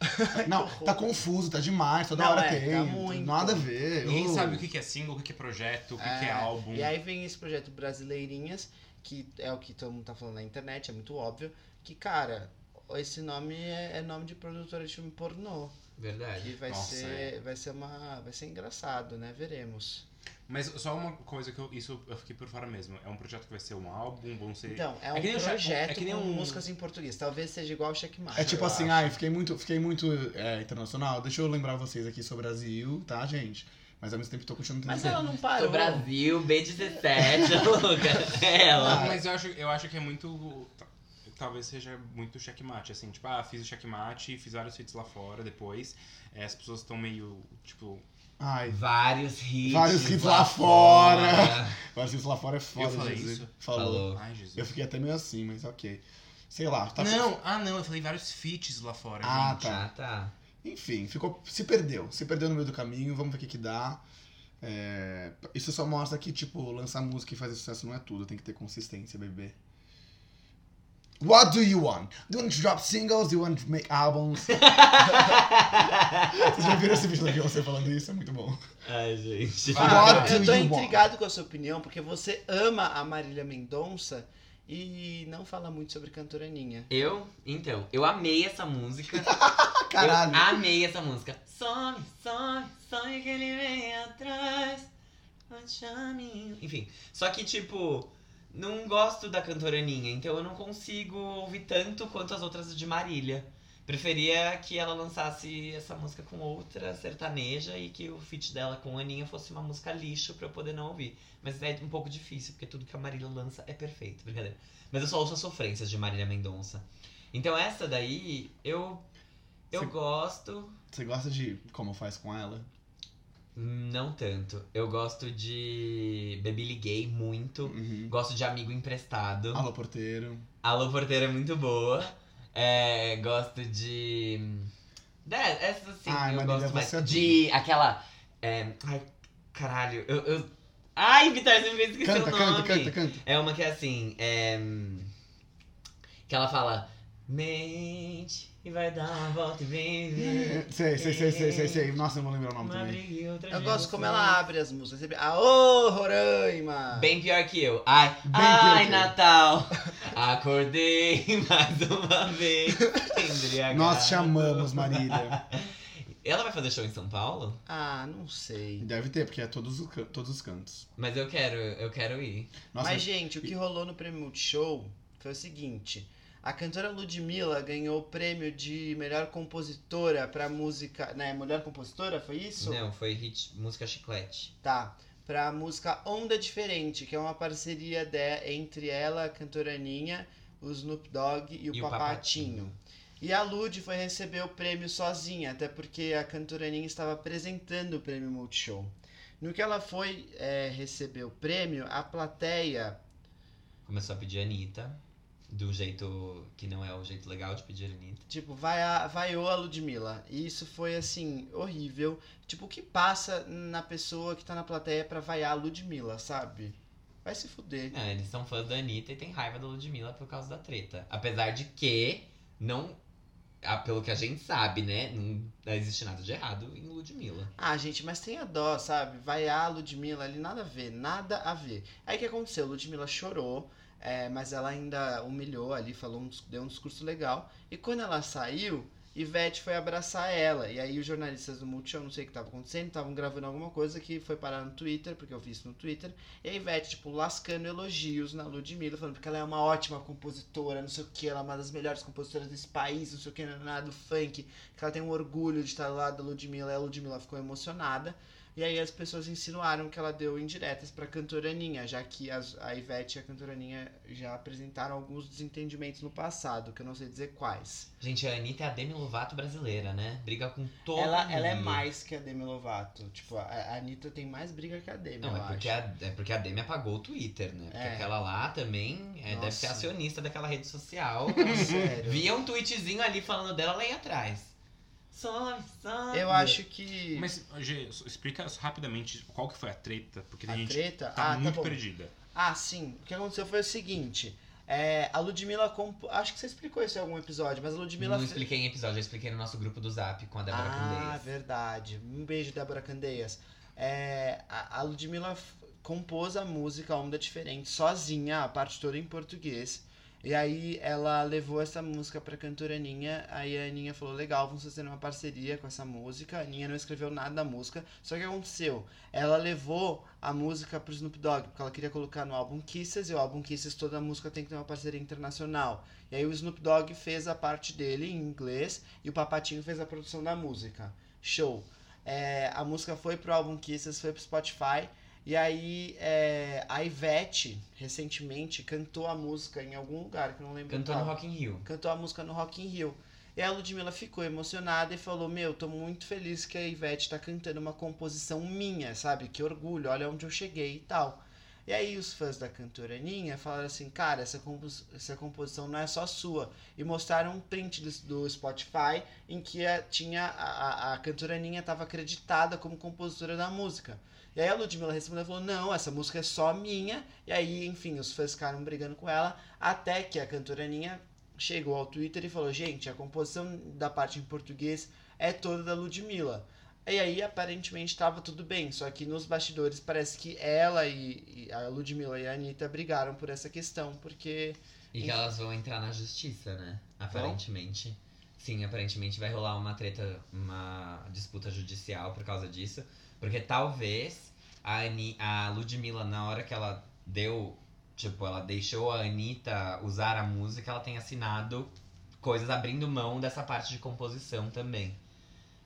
não, tá confuso, tá demais, toda Não, hora é, tem. tá muito. Nada a ver. Ninguém Uh. sabe o que que é single, o que que é projeto, o que que é álbum. E aí vem esse projeto Brasileirinhas, que é o que todo mundo tá falando na internet, é muito óbvio. Que, cara, esse nome é, é nome de produtora de filme pornô. Verdade. Que vai Nossa, ser. Vai ser uma. Vai ser engraçado, né? Veremos. Mas só uma coisa que eu, isso eu fiquei por fora mesmo. É um projeto que vai ser um álbum, vão ser. Então, é É um que nem o Check- projeto é que nem com um- músicas em português. Talvez seja igual o Checkmate. É tipo assim, acho. ai, fiquei muito, fiquei muito é, internacional. Deixa eu lembrar vocês aqui, sou Brasil, tá, gente? Mas ao mesmo tempo tô continuando Mas entendendo. ela não Sou parou. Brasil, B17, louca. Ela. Não, mas eu acho, eu acho que é muito. talvez seja muito checkmate, assim, tipo, ah, fiz o checkmate, fiz vários feats lá fora depois. é, as pessoas estão meio, tipo, Ai, Vários hits. Vários hits lá fora. vários hits lá fora é foda. Eu falei dizer. isso? Falou. Falou. ai, Jesus. Eu fiquei até meio assim, mas ok. Sei lá. Tá Não, ah não, eu falei vários feats lá fora, Ah, gente. tá. Ah, tá. Enfim, ficou, se perdeu. Se perdeu no meio do caminho, vamos ver o que que dá. É, isso só mostra que, tipo, lançar música e fazer sucesso não é tudo, tem que ter consistência, bebê. What do you want? Do you want to drop singles? Do you want to make albums? Vocês já viram esse vídeo da Beyoncé falando isso? É muito bom. Ai, gente. What Ah, eu tô you intrigado com a sua opinião, porque você ama a Marília Mendonça e não fala muito sobre cantora Aninha. Eu, então, eu amei essa música. Caralho. Eu amei essa música. Some, some, sonho que ele vem atrás. Enfim, só que, tipo, não gosto da cantora Aninha, então eu não consigo ouvir tanto quanto as outras de Marília. Preferia que ela lançasse essa música com outra sertaneja e que o feat dela com Aninha fosse uma música lixo pra eu poder não ouvir. Mas é um pouco difícil, porque tudo que a Marília lança é perfeito, brincadeira. Mas eu só ouço as sofrências de Marília Mendonça. Então essa daí, eu. Eu Você- gosto. Você gosta de como faz com ela? Não tanto. Eu gosto de Baby Liguei muito. Uhum. Gosto de Amigo Emprestado. Alô, porteiro. Alô Porteira é muito boa. É, gosto de. É, essa sim, Ai, eu Marília, gosto mais. De aquela. é, ai, caralho. Eu, eu... Ai, Vitor, você me fez esquecer Canta, o nome. canta, canta, canta. É uma que é assim. É... Que ela fala. Mente e vai dar uma volta e vem ver. Sei, sei, sei, sei, sei, sei. Nossa, eu não vou lembrar o nome Uma também. briga e outra Eu gosto como ela abre as músicas. Sempre, Aô, Roraima! Bem pior que eu. Ai, Bem pior ai, que eu. Natal. Acordei mais uma vez. embriagado. Nós te amamos, Marília. Ela vai fazer show em São Paulo? Ah, não sei. Deve ter, porque é todos os, can- todos os cantos. Mas eu quero, eu quero ir. Nossa, Mas, gente, o que rolou no Prêmio Multishow foi o seguinte. A cantora Ludmilla ganhou o prêmio de melhor compositora pra música... Né, melhor compositora, foi isso? Não, foi hit, música chiclete. Tá. Pra música Onda Diferente, que é uma parceria de, entre ela, a cantora Aninha, o Snoop Dogg e o, E o Papatinho. Papatinho. E a Lud foi receber o prêmio sozinha, até porque a cantora Aninha estava apresentando o prêmio Multishow. No que ela foi é, receber o prêmio, a plateia Começou a pedir a Anitta. Do jeito que não é o jeito legal de pedir a Anitta. Tipo, vai a, vaiou a Ludmilla. E isso foi, assim, horrível. Tipo, o que passa na pessoa que tá na plateia pra vaiar a Ludmilla, sabe? Vai se fuder. É, eles são fãs da Anitta e tem raiva da Ludmilla por causa da treta. Apesar de que, não. ah, Pelo que a gente sabe, né? Não existe nada de errado em Ludmilla. Ah, gente, mas tenha dó, sabe? Vaiar a Ludmilla ali, nada a ver, nada a ver. Aí o que aconteceu? Ludmilla chorou, é, mas ela ainda humilhou ali, falou um, deu um discurso legal. E quando ela saiu, Ivete foi abraçar ela. E aí os jornalistas do Multishow, não sei o que estava acontecendo, estavam gravando alguma coisa que foi parar no Twitter, porque eu vi isso no Twitter. E a Ivete, tipo, lascando elogios na Ludmilla, falando que ela é uma ótima compositora, não sei o que, ela é uma das melhores compositoras desse país, não sei o que, nada do funk, que ela tem um orgulho de estar do lado da Ludmilla, e a Ludmilla ficou emocionada. E aí as pessoas insinuaram que ela deu indiretas pra cantora Aninha, já que as- a Ivete e a cantora Aninha já apresentaram alguns desentendimentos no passado, que eu não sei dizer quais. Gente, a Anitta é a Demi Lovato brasileira, né? Briga com todo Ela, mundo. ela é mais que a Demi Lovato. Tipo, a, a Anitta tem mais briga que a Demi, Não, é porque, a, é porque a Demi apagou o Twitter, né? Porque É. aquela lá também é, deve ser acionista daquela rede social. Sério. Via um tweetzinho ali falando dela lá atrás. Some, some. Eu acho que Mas, Gê, explica rapidamente qual que foi a treta, porque tem a gente treta... tá ah, muito tá perdida. Ah, sim. O que aconteceu foi o seguinte. é, a Ludmilla comp... Acho que você explicou isso em algum episódio, mas a Ludmilla... Não expliquei em episódio, eu expliquei no nosso grupo do Zap com a Débora ah, Candeias. verdade. Um beijo, Débora Candeias. É, a, a Ludmilla f- compôs a música Onda Diferente sozinha, a parte toda em português. E aí ela levou essa música pra cantora Aninha. Aí a Aninha falou: legal, vamos fazer uma parceria com essa música. A Aninha não escreveu nada da música. Só que aconteceu? Ela levou a música pro Snoop Dogg, porque ela queria colocar no álbum Kisses, e o álbum Kisses toda música tem que ter uma parceria internacional. E aí o Snoop Dogg fez a parte dele em inglês e o Papatinho fez a produção da música. Show. É, a música foi pro álbum Kisses, foi pro Spotify. E aí, é, a Ivete, recentemente, cantou a música em algum lugar, que eu não lembro Cantou no. Rock in Rio. Cantou a música no Rock in Rio. E a Ludmilla ficou emocionada e falou: Meu, tô muito feliz que a Ivete tá cantando uma composição minha, sabe? Que orgulho, olha onde eu cheguei e tal. E aí os fãs da cantora Aninha falaram assim, cara, essa, compos essa composição não é só sua. E mostraram um print do, do Spotify em que a, tinha a, a, a cantora Aninha estava acreditada como compositora da música. E aí a Ludmilla respondeu e falou, não, essa música é só minha. E aí, enfim, os fãs ficaram brigando com ela, até que a cantora Aninha chegou ao Twitter e falou, gente, a composição da parte em português é toda da Ludmilla. E aí, aparentemente, estava tudo bem. Só que nos bastidores parece que ela e, e a Ludmilla e a Anitta brigaram por essa questão, porque. E que elas vão entrar na justiça, né? Aparentemente. Sim, aparentemente vai rolar uma treta, uma disputa judicial por causa disso. Porque talvez a, Ani, a Ludmilla, na hora que ela deu, tipo, ela deixou a Anitta usar a música, ela tenha assinado coisas abrindo mão dessa parte de composição também.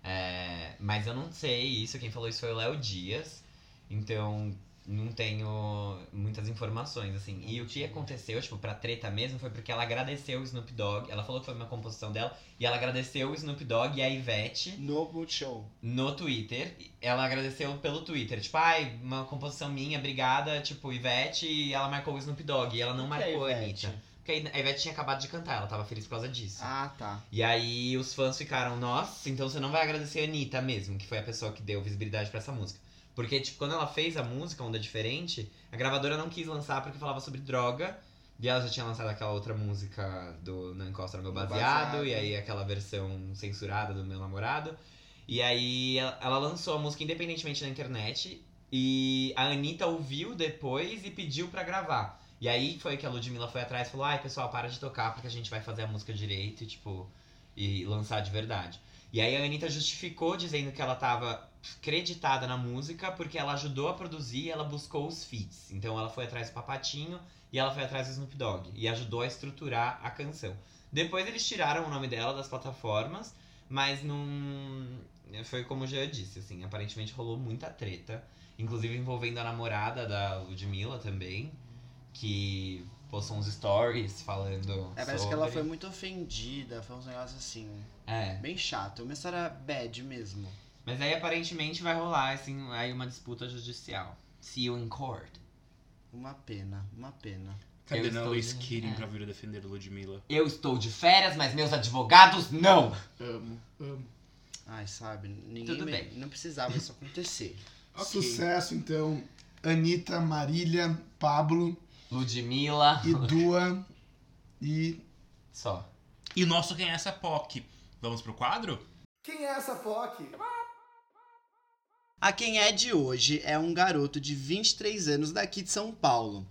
É, mas eu não sei isso, quem falou isso foi o Léo Dias. Então, não tenho muitas informações, assim. E o que aconteceu, tipo, pra treta mesmo, foi porque ela agradeceu o Snoop Dogg. Ela falou que foi uma composição dela. E ela agradeceu o Snoop Dogg e a Ivete No Multishow. no Twitter. Ela agradeceu pelo Twitter. Tipo, ai, uma composição minha, obrigada, tipo, Ivete. E ela marcou o Snoop Dogg. E ela não marcou a Ivete? Anitta. Porque a Ivete tinha acabado de cantar, ela tava feliz por causa disso. Ah, tá. E aí os fãs ficaram, nossa, então você não vai agradecer a Anitta mesmo, que foi a pessoa que deu visibilidade pra essa música. Porque, tipo, quando ela fez a música, Onda Diferente, a gravadora não quis lançar porque falava sobre droga. E ela já tinha lançado aquela outra música do Não Encosta no Meu Baseado, Baseado. e aí aquela versão censurada do Meu Namorado. E aí ela, ela lançou a música independentemente na internet. E a Anitta ouviu depois e pediu pra gravar. E aí foi que a Ludmilla foi atrás e falou: ai pessoal, para de tocar porque a gente vai fazer a música direito e tipo. E lançar de verdade. E aí a Anitta justificou dizendo que ela tava creditada na música porque ela ajudou a produzir e ela buscou os feats. Então ela foi atrás do Papatinho e ela foi atrás do Snoop Dogg e ajudou a estruturar a canção. Depois eles tiraram o nome dela das plataformas, mas não. Foi como eu já disse, assim, aparentemente rolou muita treta. Inclusive envolvendo a namorada da Ludmilla também, que postou uns stories falando. É, parece sobre. que ela foi muito ofendida, foi uns negócios assim, É. bem chato. Uma história bad mesmo. Mas aí aparentemente vai rolar assim, aí uma disputa judicial. See you in court. Uma pena, uma pena. Cadê estou Nala de- é. pra vir defender a Ludmilla? Eu estou de férias, mas meus advogados não. Amo, amo. Ai, sabe, ninguém Tudo me- bem. não precisava isso acontecer. Ok. Sucesso, então. Anitta, Marília, Pablo Ludmilla. e Dua. E. Só. E o nosso Quem é essa POC? Vamos pro quadro? Quem é essa POC? A quem é de hoje é um garoto de 23 anos daqui de São Paulo.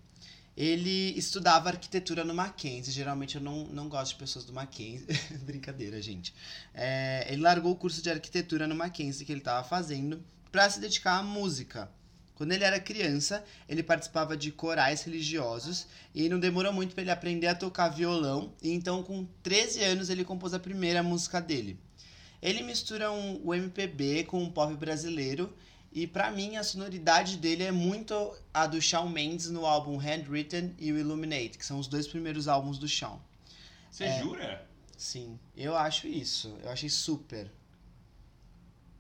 Ele estudava arquitetura no Mackenzie. Geralmente eu não, não gosto de pessoas do Mackenzie. Brincadeira, gente. É, ele largou o curso de arquitetura no Mackenzie que ele estava fazendo para se dedicar à música. Quando ele era criança, ele participava de corais religiosos e não demorou muito para ele aprender a tocar violão. E então, com 13 anos, ele compôs a primeira música dele. Ele mistura um, o MPB com o pop brasileiro e pra mim a sonoridade dele é muito a do Shawn Mendes no álbum Handwritten e o Illuminate, que são os dois primeiros álbuns do Shawn. Você É. jura? Sim, eu acho isso. Eu achei super.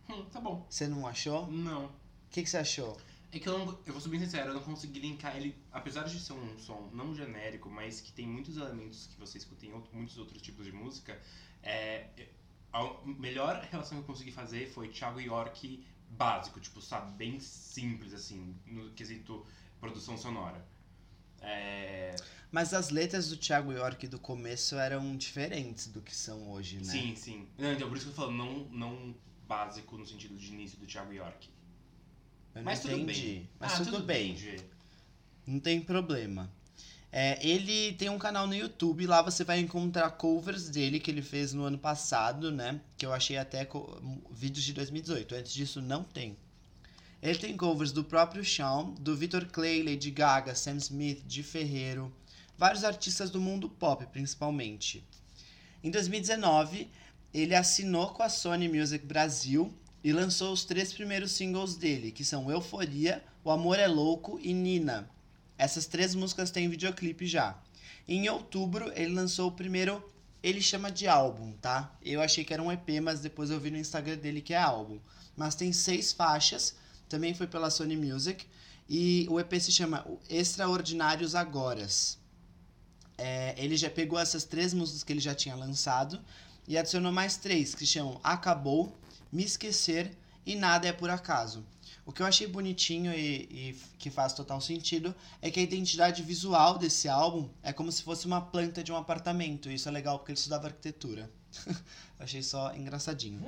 Hum, tá bom. Você não achou? O Não. que, que você achou? É que eu não. Eu vou ser bem sincero, eu não consegui linkar ele. Apesar de ser um som não genérico, mas que tem muitos elementos que você escuta em outro- muitos outros tipos de música, é, a melhor relação que eu consegui fazer foi Thiago York básico, tipo, sabe, bem simples, assim, no quesito produção sonora. É, Mas as letras do Thiago York do começo eram diferentes do que são hoje, né? Sim, sim. Não, então, por isso que eu falo, não, não básico no sentido de início do Thiago York. Eu não Mas tudo entendi. bem. Mas Ah, tudo, bem. Gê. Não tem problema. É, ele tem um canal no YouTube, lá você vai encontrar covers dele que ele fez no ano passado, né? Que eu achei até vídeos de 2018. Antes disso, não tem. Ele tem covers do próprio Shawn, do Victor Clay, Lady Gaga, Sam Smith, Di Ferreiro, vários artistas do mundo pop, principalmente. Em 2019, ele assinou com a Sony Music Brasil e lançou os três primeiros singles dele, que são Euforia, O Amor é Louco e Nina. Essas três músicas têm videoclipe já. Em outubro, ele lançou o primeiro, ele chama de álbum, tá? Eu achei que era um EP, mas depois eu vi no Instagram dele que é álbum. Mas tem seis faixas, também foi pela Sony Music, e o EP se chama Extraordinários Agoras. É, ele já pegou essas três músicas que ele já tinha lançado e adicionou mais três, que chamam Acabou, Me Esquecer e Nada é Por Acaso. O que eu achei bonitinho e, e que faz total sentido é que a identidade visual desse álbum é como se fosse uma planta de um apartamento. Isso é legal porque ele estudava arquitetura. achei só engraçadinho.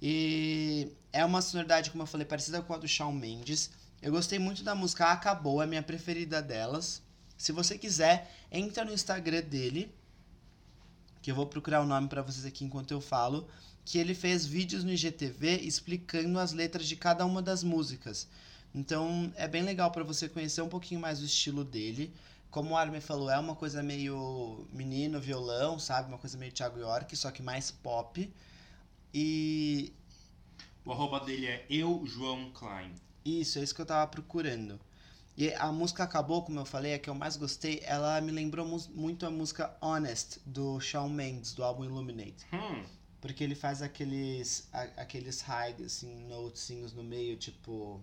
E é uma sonoridade, como eu falei, parecida com a do Shawn Mendes. Eu gostei muito da música Acabou, é minha preferida delas. Se você quiser, entra no Instagram dele, que eu vou procurar o nome para vocês aqui enquanto eu falo, que ele fez vídeos no IGTV explicando as letras de cada uma das músicas. Então é bem legal para você conhecer um pouquinho mais o estilo dele. Como o Armin falou, é uma coisa meio menino, violão, sabe? Uma coisa meio Thiago York, só que mais pop. E O arroba dele é eu, João Klein. isso, é isso que eu tava procurando. E a música acabou, como eu falei, a que eu mais gostei, ela me lembrou mu- muito a música Honest, do Shawn Mendes, do álbum Illuminate. Hum, Porque ele faz aqueles, a- aqueles high, assim, notezinhos no meio, tipo...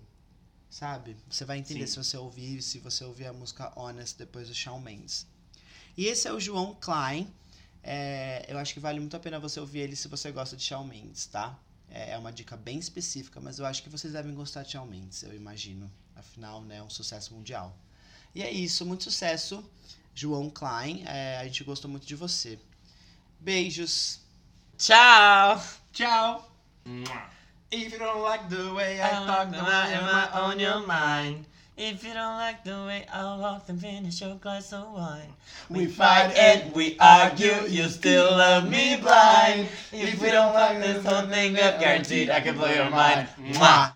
Sabe? Você vai entender Sim. se você ouvir, se você ouvir a música Honest depois do Shawn Mendes. E esse é o João Klein. É, eu acho que vale muito a pena você ouvir ele se você gosta de Shawn Mendes, tá? É é uma dica bem específica, mas eu acho que vocês devem gostar de Shawn Mendes, eu imagino. Afinal, né, é um sucesso mundial. E é isso, muito sucesso, João Klein. É, a gente gostou muito de você. Beijos! Tchau! tchau! Mua. If you don't like the way I I talk, then why am I on your mind? If you don't like the way I walk, then finish your glass of wine. We fight and we argue, you still love me blind. If we don't fuck this whole thing up, guaranteed I can blow your mind. Mwah.